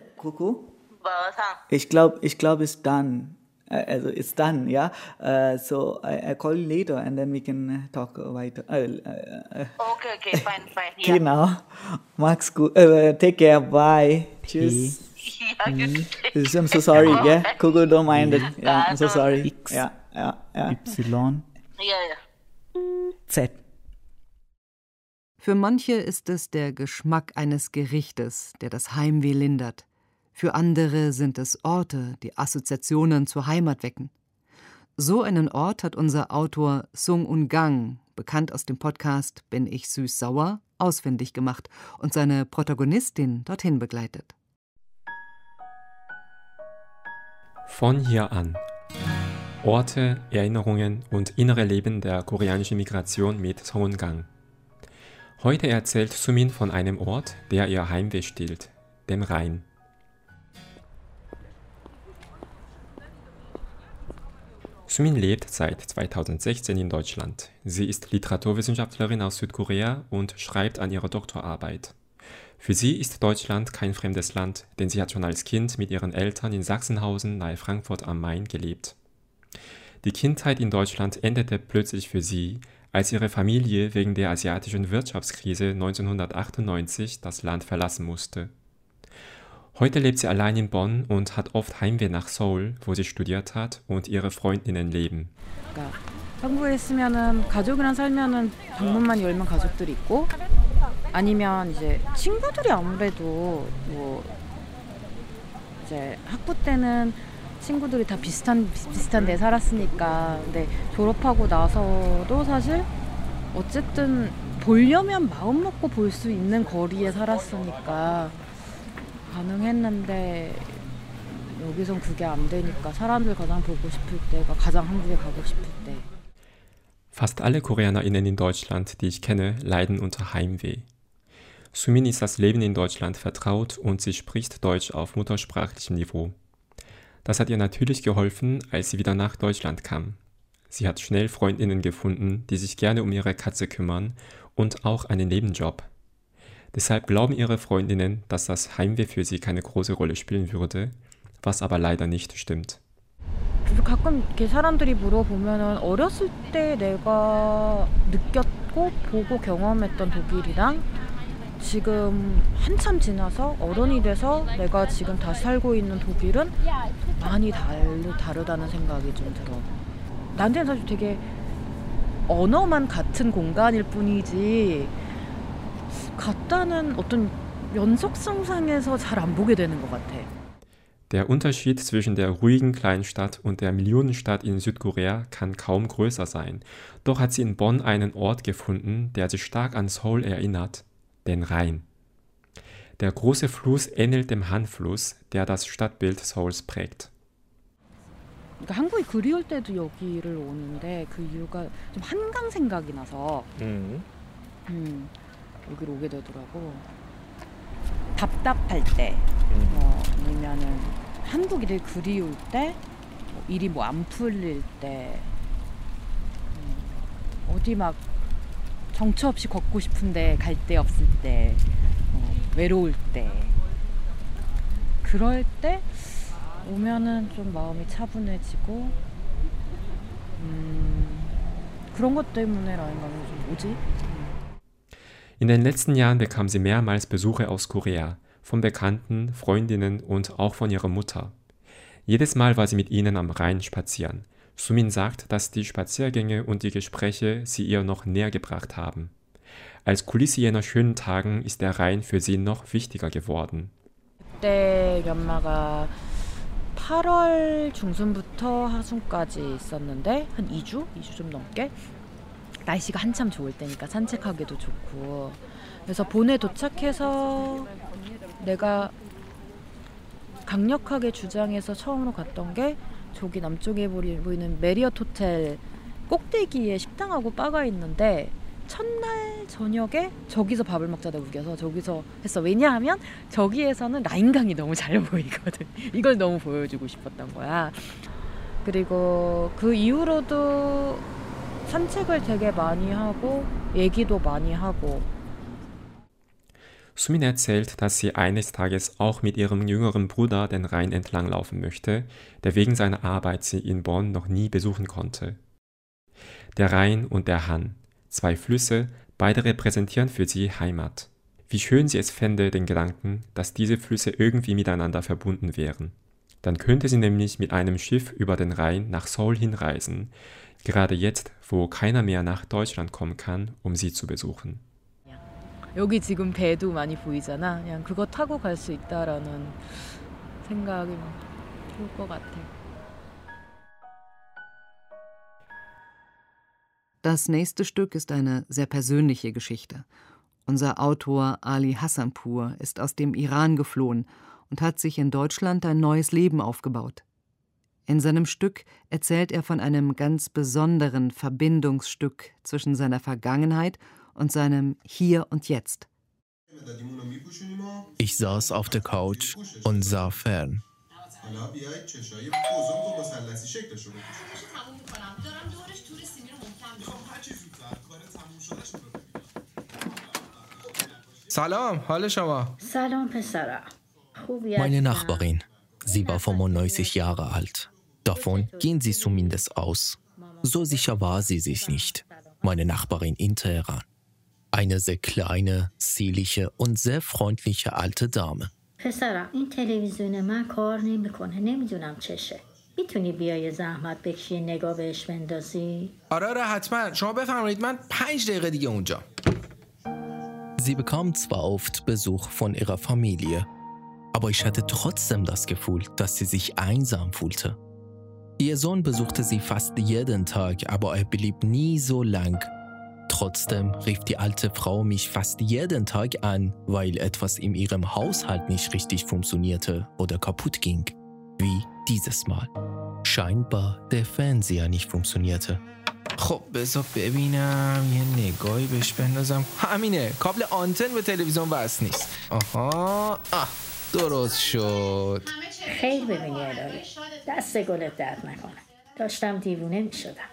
Ich glaube, ich glaube, es dann. Also it's done, yeah. Uh, so I, I call you later and then we can talk weiter. Uh, uh, okay, okay, fine, fine. Yeah. Genau. Mach's gut. Uh, take care. Bye. Tschüss. Ja, Mhm. I'm so sorry, yeah. Coco, don't mind it. Yeah, I'm so sorry. X. Ja, ja, ja. Y. Ja, ja. Z. Für manche ist es der Geschmack eines Gerichtes, der das Heimweh lindert. Für andere sind es Orte, die Assoziationen zur Heimat wecken. So einen Ort hat unser Autor Sung Ungang, bekannt aus dem Podcast Bin ich süß-sauer, ausfindig gemacht und seine Protagonistin dorthin begleitet. Von hier an. Orte, Erinnerungen und innere Leben der koreanischen Migration mit Songgang. Heute erzählt Sumin von einem Ort, der ihr Heimweh stillt, dem Rhein. Sumin lebt seit 2016 in Deutschland. Sie ist Literaturwissenschaftlerin aus Südkorea und schreibt an ihrer Doktorarbeit. Für sie ist Deutschland kein fremdes Land, denn sie hat schon als Kind mit ihren Eltern in Sachsenhausen nahe Frankfurt am Main gelebt. Die Kindheit in Deutschland endete plötzlich für sie, als ihre Familie wegen der asiatischen Wirtschaftskrise 1998 das Land verlassen musste. Heute lebt sie allein in Bonn und hat oft Heimweh nach Seoul, wo sie studiert hat und ihre Freundinnen leben. 그러니까 한국에 있으면은 가족이랑 살면은 방문만 열면 가족들이 있고 아니면 이제 친구들이 아무래도 뭐 이제 학부 때는 친구들이 다 비슷한 비슷한 데 살았으니까 근데 졸업하고 나서도 사실 어쨌든 보려면 마음 먹고 볼 수 있는 거리에 살았으니까 가능했는데 여기선 그게 안 되니까 사람들 가장 보고 싶을 때가 가장 한국에 가고 싶을 때. Fast alle KoreanerInnen in Deutschland, die ich kenne, leiden unter Heimweh. Sumin ist das Leben in Deutschland vertraut und sie spricht Deutsch auf muttersprachlichem Niveau. Das hat ihr natürlich geholfen, als sie wieder nach Deutschland kam. Sie hat schnell Freundinnen gefunden, die sich gerne um ihre Katze kümmern und auch einen Nebenjob. Deshalb glauben ihre Freundinnen, dass das Heimweh für sie keine große Rolle spielen würde, was aber leider nicht stimmt. 그래서 가끔 이렇게 사람들이 물어보면은 어렸을 때 내가 느꼈고 보고 경험했던 독일이랑 지금 한참 지나서 어른이 돼서 내가 지금 다시 살고 있는 독일은 많이 다르, 다르다는 생각이 좀 들어. 나한테는 사실 되게 언어만 같은 공간일 뿐이지 같다는 어떤 연속성상에서 잘 안 보게 되는 것 같아. Der Unterschied zwischen der ruhigen Kleinstadt und der Millionenstadt in Südkorea kann kaum größer sein. Doch hat sie in Bonn einen Ort gefunden, der sich stark an Seoul erinnert, den Rhein. Der große Fluss ähnelt dem Han-Fluss, der das Stadtbild Seouls prägt. 그러니까 한국이 그리울 때도 여기를 오는데 그 이유가 좀 한강 생각이 나서 음, 여기로 오게 되더라고. 답답할 때, 뭐 아니면은 한국이 되게 그리울 때, 뭐 일이 뭐 안 풀릴 때, 음, 어디 막 정처 없이 걷고 싶은데 갈 데 없을 때, 어, 외로울 때, 그럴 때 오면은 좀 마음이 차분해지고, 음, 그런 것 때문에라는 거는 좀 뭐지? In den letzten Jahren bekam sie mehrmals Besuche aus Korea, von Bekannten, Freundinnen und auch von ihrer Mutter. Jedes Mal war sie mit ihnen am Rhein spazieren. Sumin sagt, dass die Spaziergänge und die Gespräche sie ihr noch näher gebracht haben. Als Kulisse jener schönen Tagen ist der Rhein für sie noch wichtiger geworden. 그때 연마가 8월 중순부터 하순까지 있었는데 한 2주? 2주 좀 넘게 날씨가 한참 좋을 때니까 산책하기도 좋고 그래서 본에 도착해서 내가 강력하게 주장해서 처음으로 갔던 게 저기 남쪽에 보이는 메리어트 호텔 꼭대기에 식당하고 바가 있는데 첫날 저녁에 저기서 밥을 먹자 내가 우겨서 저기서 했어. 왜냐하면 저기에서는 라인강이 너무 잘 보이거든. 이걸 너무 보여주고 싶었던 거야. 그리고 그 이후로도 산책을 되게 많이 하고 얘기도 많이 하고 Sumin erzählt, dass sie eines Tages auch mit ihrem jüngeren Bruder den Rhein entlanglaufen möchte, der wegen seiner Arbeit sie in Bonn noch nie besuchen konnte. Der Rhein und der Hann, zwei Flüsse, beide repräsentieren für sie Heimat. Wie schön sie es fände, den Gedanken, dass diese Flüsse irgendwie miteinander verbunden wären. Dann könnte sie nämlich mit einem Schiff über den Rhein nach Seoul hinreisen, gerade jetzt, wo keiner mehr nach Deutschland kommen kann, um sie zu besuchen. 여기 지금 배도 많이 보이잖아. 그냥 그거 타고 갈 수 있다라는 생각이 좋을 것 같아. Das nächste Stück ist eine sehr persönliche Geschichte. Unser Autor Ali Hassanpur ist aus dem Iran geflohen und hat sich in Deutschland ein neues Leben aufgebaut. In seinem Stück erzählt er von einem ganz besonderen Verbindungsstück zwischen seiner Vergangenheit und seinem Hier und Jetzt. Ich saß auf der Couch und sah fern. سلام حال شما سلام پسرم خوبی Meine Nachbarin. Sie war 95 Jahre alt. Davon gehen sie zumindest aus. So sicher war sie sich nicht. Meine Nachbarin in Teheran. Eine sehr kleine, zierliche und sehr freundliche alte Dame. پسرم این تلویزیون من کار نمیکنه نمیدونم چشه میتونی بیای زحمت بکشی نگاه بهش بندازی آره آره حتما شما بفرمایید من پنج دقیقه دیگه اونجا Sie bekam zwar oft Besuch von ihrer Familie, aber ich hatte trotzdem das Gefühl, dass sie sich einsam fühlte. Ihr Sohn besuchte sie fast jeden Tag, aber er blieb nie so lang. Trotzdem rief die alte Frau mich fast jeden Tag an, weil etwas in ihrem Haushalt nicht richtig funktionierte oder kaputt ging. Wie dieses Mal. Scheinbar der Fernseher nicht funktionierte. خب بذار ببینم یه نگاهی بهش بندازم همینه کابل آنتن به تلویزیون وصل نیست آها آه درست شد خیلی ببینی الهی دست گلت درد نکنه داشتم دیوونه میشدم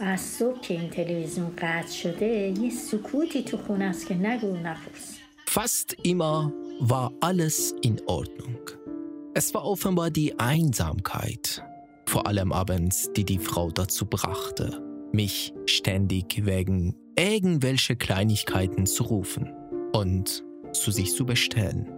از صبح که این تلویزیون قطع شده یه سکوتی تو خونه است که نگو نپرس Fast immer war alles in Ordnung. Es war offenbar die Einsamkeit, vor allem abends, die die Frau dazu brachte, mich ständig wegen irgendwelcher Kleinigkeiten zu rufen und zu sich zu bestellen.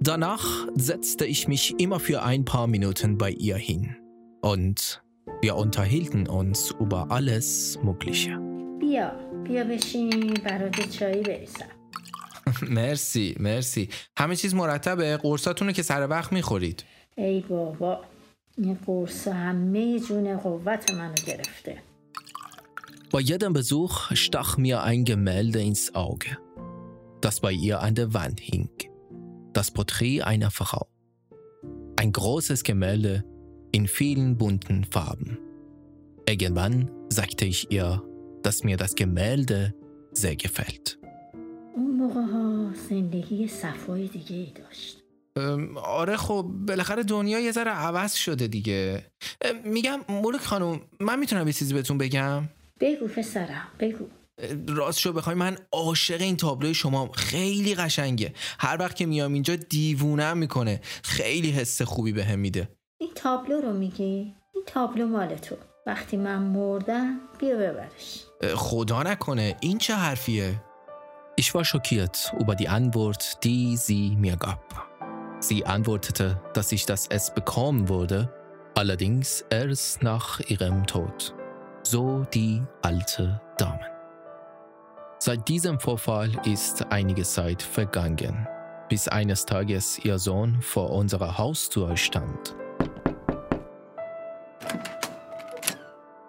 Danach setzte ich mich immer für ein paar Minuten bei ihr hin und wir unterhielten uns über alles Mögliche. بیا بیا بشین برات چایی بریزم مرسی مرسی همه چیز مرتبه قرصاتونو که سر وقت میخورید ای بابا این قرص همه جون قوت منو گرفته Bei jedem Besuch stach mir ein Gemälde ins Auge, das bei ihr an der Wand hing. Das Porträt einer Frau. Ein großes Gemälde in vielen bunten Farben. Irgendwann sagte ich ihr, dass mir das Gemälde sehr gefällt. اون موقع ها زندگی صفای دیگه ای داشت ام، آره خب بالاخره دنیا یه ذره عوض شده دیگه. میگم مولک خانم من می‌تونم یه چیزی بهتون بگم؟ بگو پسرم بگو. راست شو بخوای من عاشق این تابلوی شما خیلی قشنگه. هر وقت که میام اینجا دیوونم می‌کنه. خیلی حس خوبی بهم میده. این تابلو رو میگی این تابلو مال تو وقتی من مردم بیا ببرش خدا نکنه این چه حرفیه Ich war schockiert über die Antwort, die sie mir gab. Sie antwortete, dass ich das es bekommen würde, allerdings erst nach ihrem Tod. So die alte Dame. Seit diesem Vorfall ist einige Zeit vergangen, bis eines Tages ihr Sohn vor unserer Haustür stand.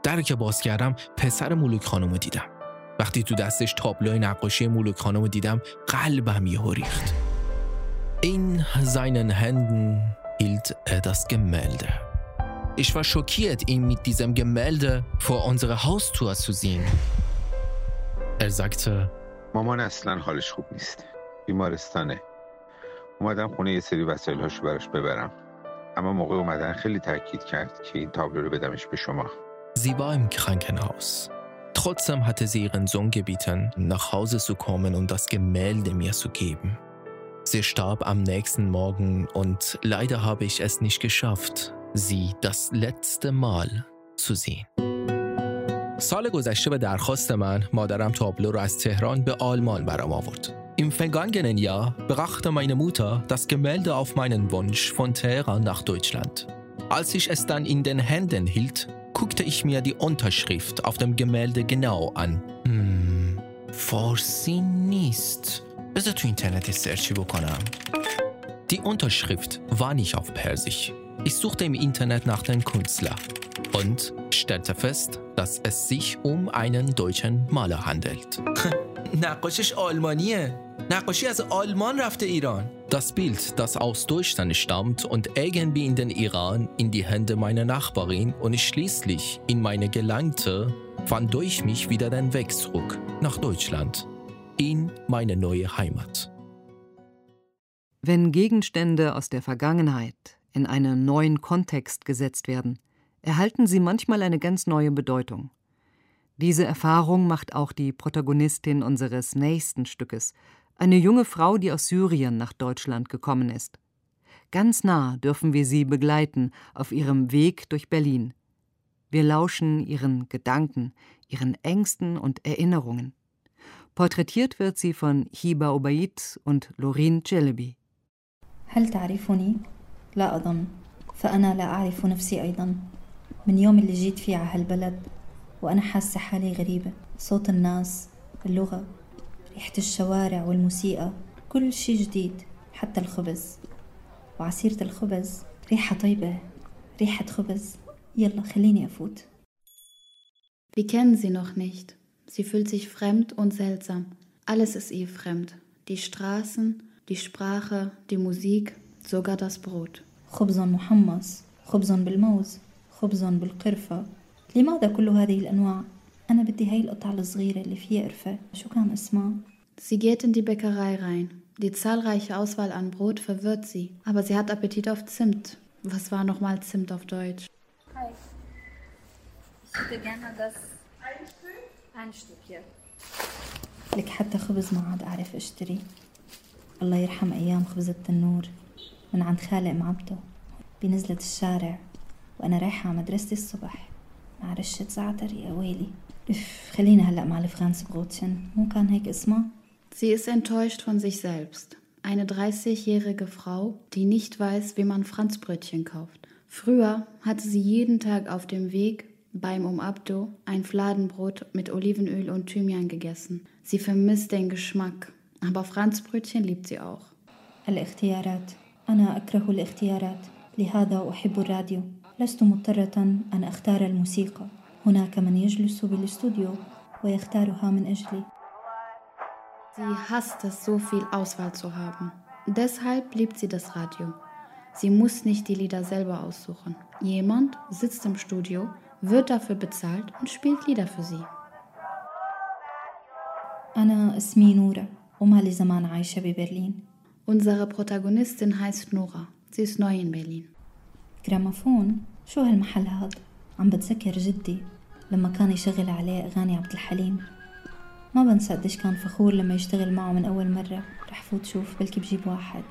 در که باز کردم پسر مولوک خانم دیدم. وقتی تو دستش تابلوی نقاشی مولوک خانم دیدم قلبم یهو ریخت. In seinen Händen hielt er das Gemälde. Ich war schockiert, ihn mit diesem Gemälde vor unserer Haustür zu sehen. Er sagte, مامان اصلا حالش خوب نیست. بیمارستانه. اومدم خونه یه سری وسایل هاشو براش ببرم. اما موقع اومدن خیلی تاکید کرد که این تابلو رو بدمش به شما. sie war im Krankenhaus. Trotzdem hatte sie ihren Sohn gebeten, nach Hause zu kommen und das Gemälde mir zu geben. Sie starb am nächsten Morgen und leider habe ich es nicht geschafft, sie das letzte Mal zu sehen. سال گذشته به درخواست من مادرم تابلو را از تهران به آلمان برام آورد. Im vergangenen Jahr brachte meine Mutter das Gemälde auf meinen Wunsch von Teheran nach Deutschland. Als ich es dann in den Händen hielt, guckte ich mir die Unterschrift auf dem Gemälde genau an. Hm, فارسی نیست. بذار تو اینترنت سرچی بکنم. Die Unterschrift war nicht auf Persisch. Ich suchte im Internet nach dem Künstler und stellte fest, dass es sich um einen deutschen Maler handelt. نقاشش آلمانیه نقاشی از آلمان رفته ایران Das Bild, das aus Deutschland stammt und irgendwie in den Iran in die Hände meiner Nachbarin und schließlich in meine gelangte, fand durch mich wieder den Weg zurück nach Deutschland, in meine neue Heimat. Wenn Gegenstände aus der Vergangenheit in einen neuen Kontext gesetzt werden, erhalten sie manchmal eine ganz neue Bedeutung. Diese Erfahrung macht auch die Protagonistin unseres nächsten Stückes, eine junge Frau, die aus Syrien nach Deutschland gekommen ist. Ganz nah dürfen wir sie begleiten auf ihrem Weg durch Berlin. Wir lauschen ihren Gedanken, ihren Ängsten und Erinnerungen. Porträtiert wird sie von Hiba Obaid und Lorin Celebi. هل تعرفني؟ لا أظن فأنا لا أعرف نفسي أيضا من يوم اللي جيت فيه على هالبلد وأنا حاسة حالي غريبة صوت الناس اللغة ريحة الشوارع والموسيقى كل شي جديد حتى الخبز وعصيرة الخبز ريحة طيبة ريحة خبز يلا خليني أفوت Wir kennen sie noch nicht. Sie fühlt sich fremd und seltsam. Alles ist ihr fremd. Die Straßen, die Sprache, die Musik, sogar das Brot. خبز محمص خبز بالموز خبز بالقرفة لماذا كل هذه الأنواع؟ أنا بدي هاي القطعة الصغيرة اللي فيها قرفة شو كان اسمها؟ Sie geht in die Bäckerei rein. Die zahlreiche Auswahl an Brot verwirrt sie, aber sie hat Appetit auf Zimt. Was war nochmal Zimt auf Deutsch? Hi. Ich hätte gerne das ein Stück hier. لك حتى خبز ما عاد أعرف أشتري الله يرحم أيام خبز التنور من عند خالق معبده بنزلة الشارع وأنا رايحة على مدرستي الصبح مع رشة زعتر يا ويلي اف خلينا هلأ مع الفرانس بروتشن مو كان هيك اسمها؟ Sie ist enttäuscht von sich selbst. Eine 30-jährige Frau, die nicht weiß, wie man Franzbrötchen kauft. Früher hatte sie jeden Tag auf dem Weg beim Um Abdo ein Fladenbrot mit Olivenöl und Thymian gegessen. Sie vermisst den Geschmack, aber Franzbrötchen liebt sie auch. الاختيارات أنا أكره الاختيارات لهذا أحب الراديو لست مضطرة أن أختار الموسيقى هناك من يجلس بالاستوديو ويختارها من أجلي Sie hasst es, so viel Auswahl zu haben. Deshalb liebt sie das Radio. Sie muss nicht die Lieder selber aussuchen. Jemand sitzt im Studio, wird dafür bezahlt und spielt Lieder für sie. أنا اسمي نورة وما لي زمان عايشة ببرلين Unsere Protagonistin heißt Nora. Sie ist neu in Berlin. جراموفون شو هالمحل هاد عم بتذكر جدي لما كان يشغل عليه أغاني عبد الحليم ما بنسى قديش كان فخور لما يشتغل معه من أول مرة رح فوت شوف بلكي بجيب واحد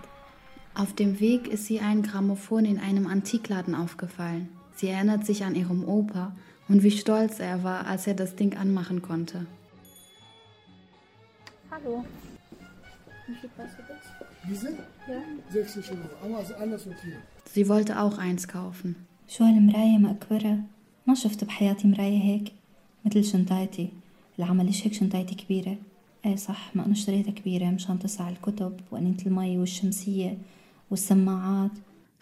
Auf dem Weg ist ihr ein Grammophon in einem Antikladen aufgefallen. Sie erinnert sich an ihrem Opa und wie stolz er war, als er das Ding anmachen konnte. Hallo. Wie viel kostet das? Diese? Ja. 60 Euro, aber also anders und hier. Sie wollte auch eins kaufen. شو هالمراية مأكبرة ما شفت بحياتي مراية هيك مثل شنطايتي العمل ليش هيك شنطايتي كبيرة ايه صح ما أنا اشتريتها كبيرة مشان تسع الكتب وأنينة المي والشمسية والسماعات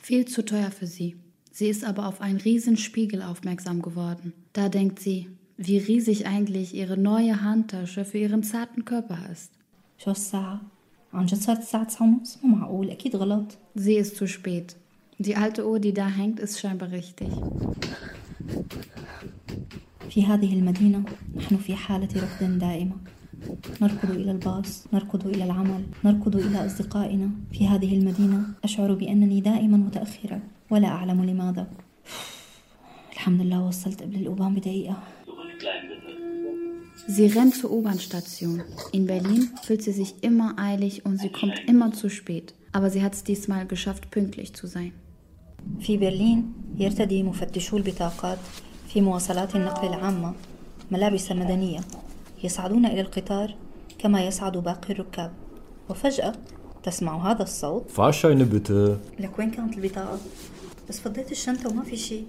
Viel zu teuer für sie. Sie ist aber auf einen riesen Spiegel aufmerksam geworden. Da denkt sie, wie riesig eigentlich ihre neue Handtasche für ihren zarten Körper ist. شو الساعة؟ عن جد صارت الساعة تسعة ونص؟ مو معقول أكيد غلط Sie ist zu spät. Die alte Uhr, die da hängt, ist scheinbar richtig. في هذه المدينة نحن في حالة ركض دائمة نركض إلى الباص نركض إلى العمل نركض إلى أصدقائنا في هذه المدينة أشعر بأنني دائما متأخرة ولا أعلم لماذا الحمد لله وصلت قبل الأوبان بدقيقة Sie rennt zur U-Bahn-Station. In Berlin fühlt sie sich immer eilig und sie kommt immer zu spät. Aber sie hat es diesmal geschafft, pünktlich zu sein. في برلين يرتدي مفتشو البطاقات في مواصلات النقل العامة ملابس مدنية يصعدون إلى القطار كما يصعد باقي الركاب وفجأة تسمع هذا الصوت Fahrscheine bitte. لك وين كانت البطاقة؟ بس فضيت الشنطة وما في شيء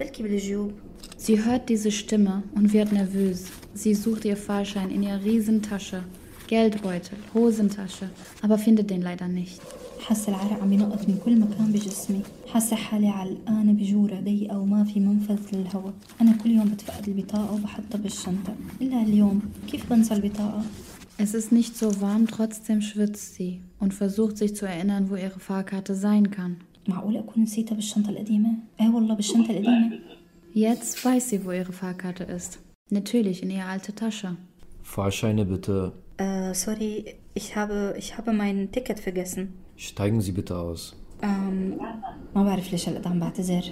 بلكي بالجيوب Sie hört diese Stimme und wird nervös. Sie sucht ihr Fahrschein in ihrer Riesentasche, Geldbeutel, Hosentasche, aber findet den leider nicht. حاسة العرق عم ينقط من كل مكان بجسمي حاسة حالي علقانة بجورة ضيقة وما في منفذ للهواء أنا كل يوم بتفقد البطاقة وبحطها بالشنطة إلا اليوم كيف بنسى البطاقة؟ Es ist nicht so warm, trotzdem schwitzt sie und versucht sich zu erinnern, wo ihre Fahrkarte sein kann. معقول أكون نسيتها بالشنطة القديمة؟ إيه والله بالشنطة القديمة Jetzt weiß sie, wo ihre Fahrkarte ist. Natürlich in ihre alte Tasche. Fahrscheine bitte. Äh, sorry, ich habe, ich habe mein Ticket vergessen. Steigen Sie bitte aus. أم ما بعرف ليش هلأ عم بعتذر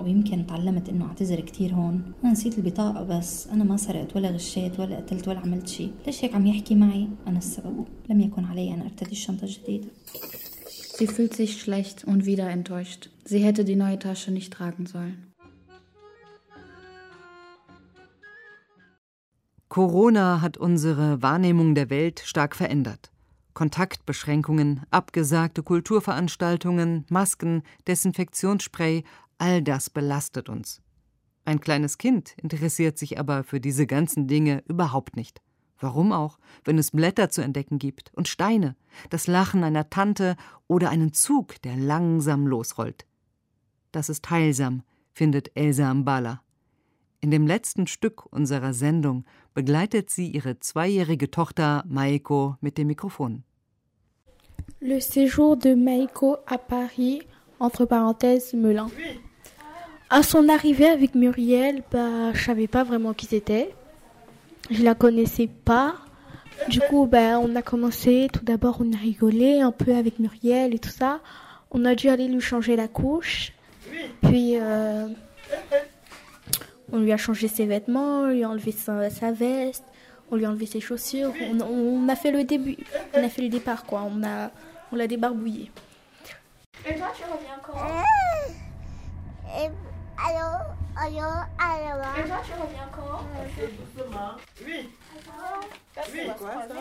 ويمكن تعلمت انه اعتذر كتير هون انا نسيت البطاقة بس انا ما سرقت ولا غشيت ولا قتلت ولا عملت شيء ليش هيك عم يحكي معي انا السبب لم يكن علي ان ارتدي الشنطة الجديدة Sie fühlt sich schlecht und wieder enttäuscht. Sie hätte die neue Tasche nicht tragen sollen. Corona hat unsere Wahrnehmung der Welt stark verändert. Kontaktbeschränkungen, abgesagte Kulturveranstaltungen, Masken, Desinfektionsspray, all das belastet uns. Ein kleines Kind interessiert sich aber für diese ganzen Dinge überhaupt nicht. Warum auch, wenn es Blätter zu entdecken gibt und Steine, das Lachen einer Tante oder einen Zug, der langsam losrollt. Das ist heilsam, findet Elsa Mbala. In dem letzten Stück unserer Sendung begleitet sie ihre zweijährige Tochter Maiko mit dem Mikrofon. Le séjour de Maiko à Paris, entre parenthèses, Melun. À son arrivée avec Muriel, bah, je savais pas vraiment qui c'était. Je la connaissais pas. Du coup, bah, on a commencé. Tout d'abord, on a rigolé un peu avec Muriel et tout ça. On a dû aller lui changer la couche. Puis, euh, on lui a changé ses vêtements, on lui a enlevé sa, sa veste, on lui a enlevé ses chaussures. On, on a fait le début, on a fait le départ, quoi. On a, on l'a débarbouillé. Et toi, tu reviens quand? Allô, allô, allô. Et toi, tu reviens quand? Doucement. Oui. Oui, quoi ça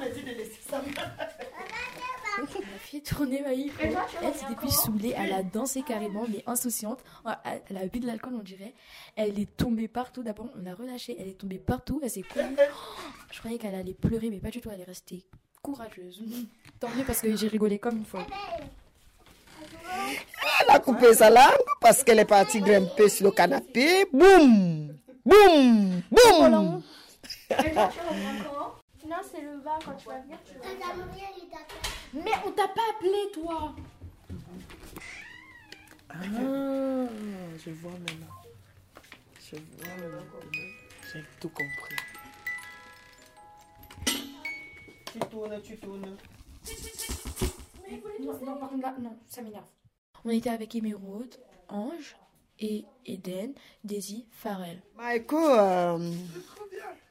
La fille est tournée Maïf. Et toi, tu Elle quand plus saoulée, elle a dansé carrément, mais insouciante. Elle a bu de l'alcool, on dirait. Elle est tombée partout. D'abord, on l'a relâchée. Elle est tombée partout. Elle s'est courue. Je croyais qu'elle allait pleurer, mais pas du tout. Elle est restée courageuse. Tant mieux parce que j'ai rigolé comme une folle. Elle a coupé sa langue parce qu'elle est partie grimper sur le canapé. Boum Boum Boum quand Non, c'est le bas quand tu vas venir. Tu Mais on t'a pas appelé, toi Ah, je vois maintenant. Je vois maintenant. J'ai tout compris. Tu tournes, tu tournes. Non, non, par contre, là, non, ça m'énerve. On était avec Émeraude, Ange et Eden, Daisy, Farrell. Maïko, euh,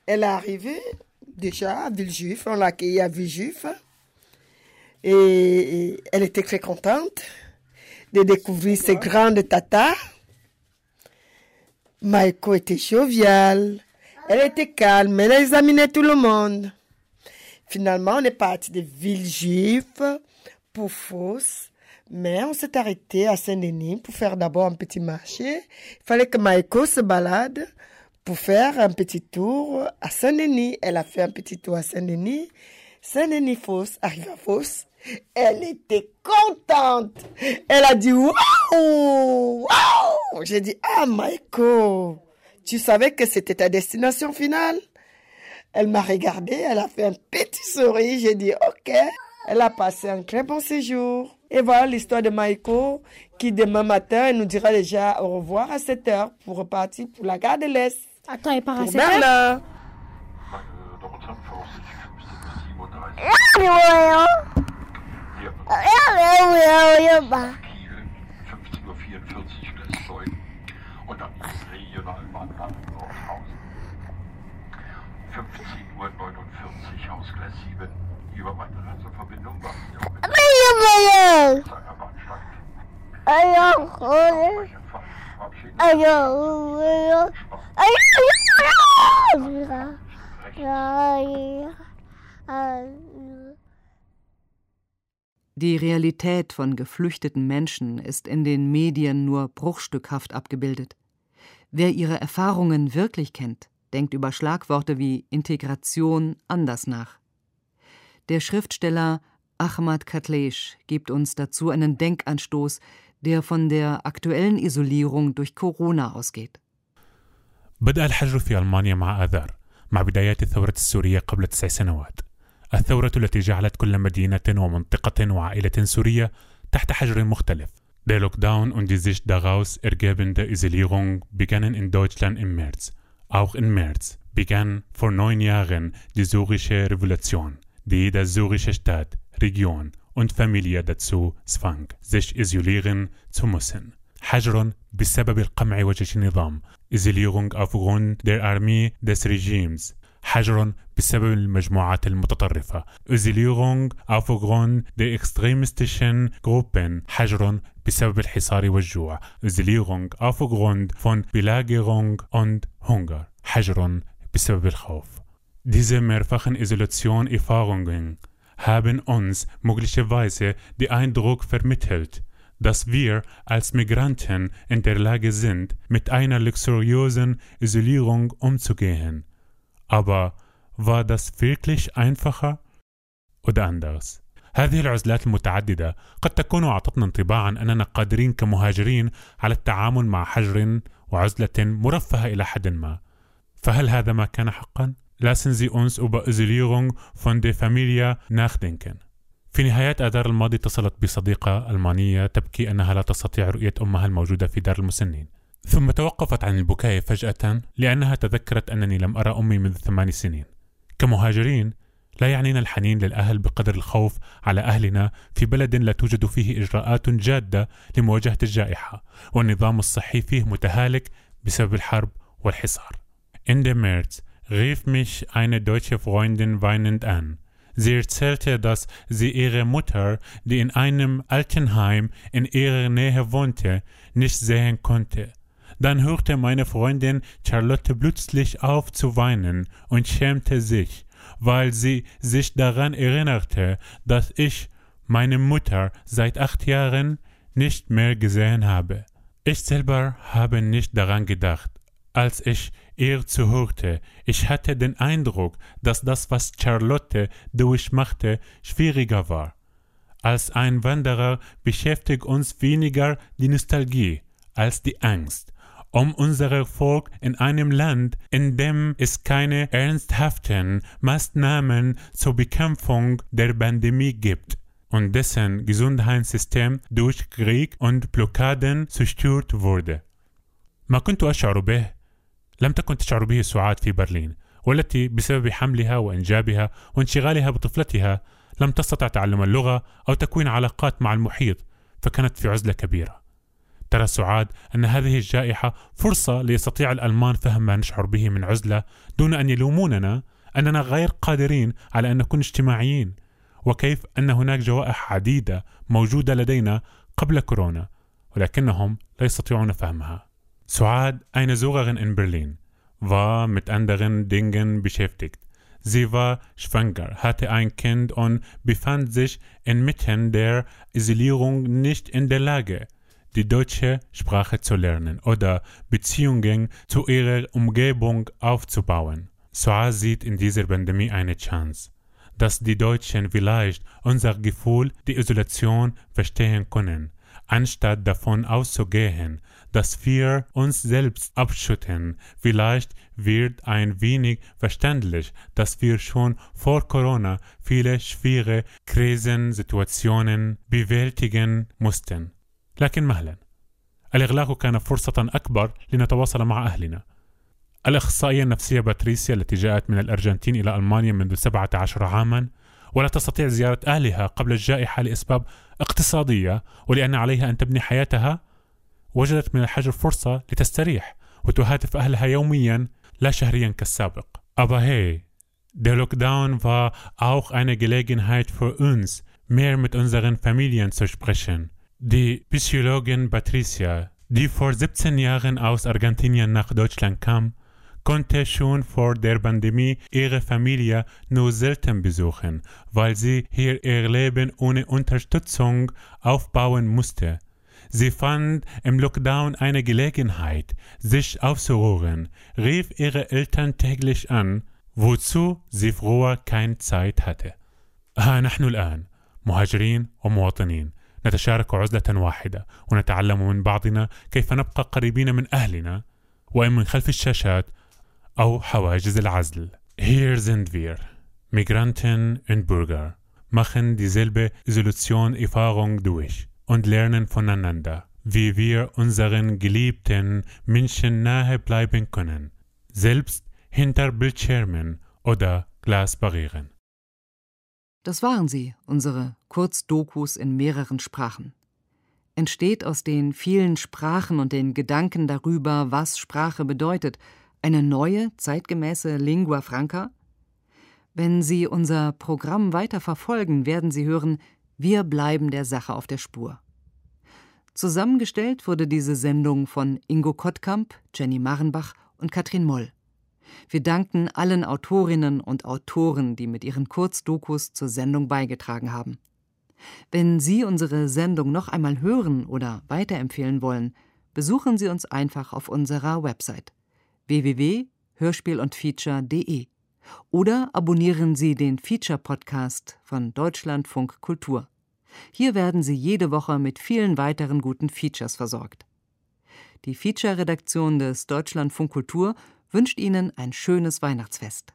elle est arrivée déjà à Villejuif. On l'a accueillie à Villejuif. Et, elle était très contente de découvrir ces grandes tatas. Maïko était joviale. Elle était calme. Elle examinait tout le monde. Finalement, on est parti de Villejuif pour Fos. Mais on s'est arrêté à Saint-Denis pour faire d'abord un petit marché. Il fallait que Maïko se balade pour faire un petit tour à Saint-Denis. Elle a fait un petit tour à Saint-Denis. Saint-Denis Fos, arrive à Fos. Elle était contente. Elle a dit waouh, waouh. J'ai dit ah Maïko, tu savais que c'était ta destination finale? Elle m'a regardé, elle a fait un petit sourire. J'ai dit ok. Elle a passé un très bon séjour. Et voilà l'histoire de Maïko qui demain matin elle nous dira déjà au revoir à 7 heures pour repartir pour la gare de l'Est. Attends, elle part à Pour 7 heures? Ja, ja, ja, ja. Regionalbahn Brandenburg-Hausen. 15.49 Uhr Hausgleis 7. Über meine Reiseverbindung warten Sie auch mit seiner Bahnsteig. Die Realität von geflüchteten Menschen ist in den Medien nur bruchstückhaft abgebildet. Wer ihre Erfahrungen wirklich kennt, denkt über Schlagworte wie Integration anders nach. Der Schriftsteller Ahmad Katlesch gibt uns dazu einen Denkanstoß, der von der aktuellen Isolierung durch Corona ausgeht. بدأ الحجر في ألمانيا مع آذار مع بدايات الثورة السورية قبل تسع سنوات الثورة التي جعلت كل مدينة ومنطقة وعائلة سورية تحت حجر مختلف Der Lockdown und die sich daraus ergebende Isolierung begannen in Deutschland im März. Auch im März begann vor neun Jahren die syrische Revolution, die jede syrische Stadt, Region und Familie dazu zwang, sich isolieren zu müssen. حجر بسبب القمع وجيش النظام إزيليرونغ aufgrund der Armee des Regimes حجر بسبب المجموعات المتطرفة إزيليرونغ aufgrund der extremistischen Gruppen حجر بسبب الحصار والجوع إزيليرونغ aufgrund von Belagerung und Hunger حجر بسبب الخوف Diese mehrfachen Isolation-Erfahrungen haben uns möglicherweise den Eindruck vermittelt, dass wir als Migranten in der Lage sind, mit einer luxuriösen Isolierung umzugehen. Aber war das wirklich einfacher oder anders؟ هذه العزلات المتعددة قد تكون أعطتنا انطباعا أننا قادرين كمهاجرين على التعامل مع حجر وعزلة مرفهة إلى حد ما. فهل هذا ما كان حقا؟ Lassen Sie uns über Isolierung von der Familie nachdenken. في نهاية آذار الماضي اتصلت بصديقة ألمانية تبكي أنها لا تستطيع رؤية أمها الموجودة في دار المسنين ثم توقفت عن البكاء فجأة لأنها تذكرت أنني لم أرى أمي منذ ثمان سنين كمهاجرين لا يعنينا الحنين للأهل بقدر الخوف على أهلنا في بلد لا توجد فيه إجراءات جادة لمواجهة الجائحة والنظام الصحي فيه متهالك بسبب الحرب والحصار Ende März rief mich eine deutsche Freundin weinend an. Sie erzählte, dass sie ihre Mutter, die in einem Altenheim in ihrer Nähe wohnte, nicht sehen konnte. Dann hörte meine Freundin Charlotte plötzlich auf zu weinen und schämte sich, weil sie sich daran erinnerte, dass ich meine Mutter seit acht Jahren nicht mehr gesehen habe. Ich selber habe nicht daran gedacht, als ich ihr zuhörte. Ich hatte den Eindruck, dass das, was Charlotte durchmachte, schwieriger war. Als ein Wanderer beschäftigt uns weniger die Nostalgie als die Angst um unser Erfolg in einem Land, in dem es keine ernsthaften Maßnahmen zur Bekämpfung der Pandemie gibt und dessen Gesundheitssystem durch Krieg und Blockaden zerstört wurde. ما كنت أشعر به لم تكن تشعر به سعاد في برلين والتي بسبب حملها وإنجابها وانشغالها بطفلتها لم تستطع تعلم اللغة أو تكوين علاقات مع المحيط فكانت في عزلة كبيرة ترى سعاد أن هذه الجائحة فرصة ليستطيع الألمان فهم ما نشعر به من عزلة دون أن يلوموننا أننا غير قادرين على أن نكون اجتماعيين. وكيف أن هناك جوائح عديدة موجودة لدينا قبل كورونا ولكنهم لا يستطيعون فهمها. Suad, eine Sucherin in Berlin, war mit anderen Dingen beschäftigt. Sie war schwanger, hatte ein Kind und befand sich inmitten der Isolierung nicht in der Lage, die deutsche Sprache zu lernen oder Beziehungen zu ihrer Umgebung aufzubauen. Suad sieht in dieser Pandemie eine Chance, dass die Deutschen vielleicht unser Gefühl, die Isolation verstehen können, anstatt davon auszugehen, dass wir uns selbst abschütten. Vielleicht wird ein wenig verständlich, dass wir schon vor Corona viele schwere Krisensituationen bewältigen mussten. لكن مهلا الإغلاق كان فرصة أكبر لنتواصل مع أهلنا الأخصائية النفسية باتريسيا التي جاءت من الأرجنتين إلى ألمانيا منذ 17 عاما ولا تستطيع زيارة أهلها قبل الجائحة لأسباب اقتصادية ولأن عليها أن تبني حياتها وجدت من الحجر فرصة لتستريح وتهاتف أهلها يوميا لا شهريا كالسابق. Aber hey, der Lockdown war auch eine Gelegenheit für uns, mehr mit unseren Familien zu sprechen. Die Psychologin Patricia, die vor 17 Jahren aus Argentinien nach Deutschland kam, konnte schon vor der Pandemie ihre Familie nur selten besuchen, weil sie hier ihr Leben ohne Unterstützung aufbauen musste. Sie fand im Lockdown eine Gelegenheit, sich aufzuruhen, rief ihre Eltern täglich an, wozu sie früher keine Zeit hatte. ها نحن الآن مهاجرين ومواطنين نتشارك عزلة واحدة ونتعلم من بعضنا كيف نبقى قريبين من أهلنا وإن من خلف الشاشات أو حواجز العزل. Hier sind wir, Migranten und Bürger, machen dieselbe Isolation-Erfahrung durch und lernen voneinander, wie wir unseren geliebten Menschen nahe bleiben können, selbst hinter Bildschirmen oder Glasbarrieren. Das waren sie, unsere Kurzdokus in mehreren Sprachen. Entsteht aus den vielen Sprachen und den Gedanken darüber, was Sprache bedeutet, eine neue, zeitgemäße Lingua Franca? Wenn Sie unser Programm weiter verfolgen, werden Sie hören, wir bleiben der Sache auf der Spur. Zusammengestellt wurde diese Sendung von Ingo Kottkamp, Jenny Marrenbach und Katrin Moll. Wir danken allen Autorinnen und Autoren, die mit ihren Kurzdokus zur Sendung beigetragen haben. Wenn Sie unsere Sendung noch einmal hören oder weiterempfehlen wollen, besuchen Sie uns einfach auf unserer Website www.hörspielundfeature.de oder abonnieren Sie den Feature-Podcast von Deutschlandfunk Kultur. Hier werden Sie jede Woche mit vielen weiteren guten Features versorgt. Die Feature-Redaktion des Deutschlandfunk Kultur wünscht Ihnen ein schönes Weihnachtsfest.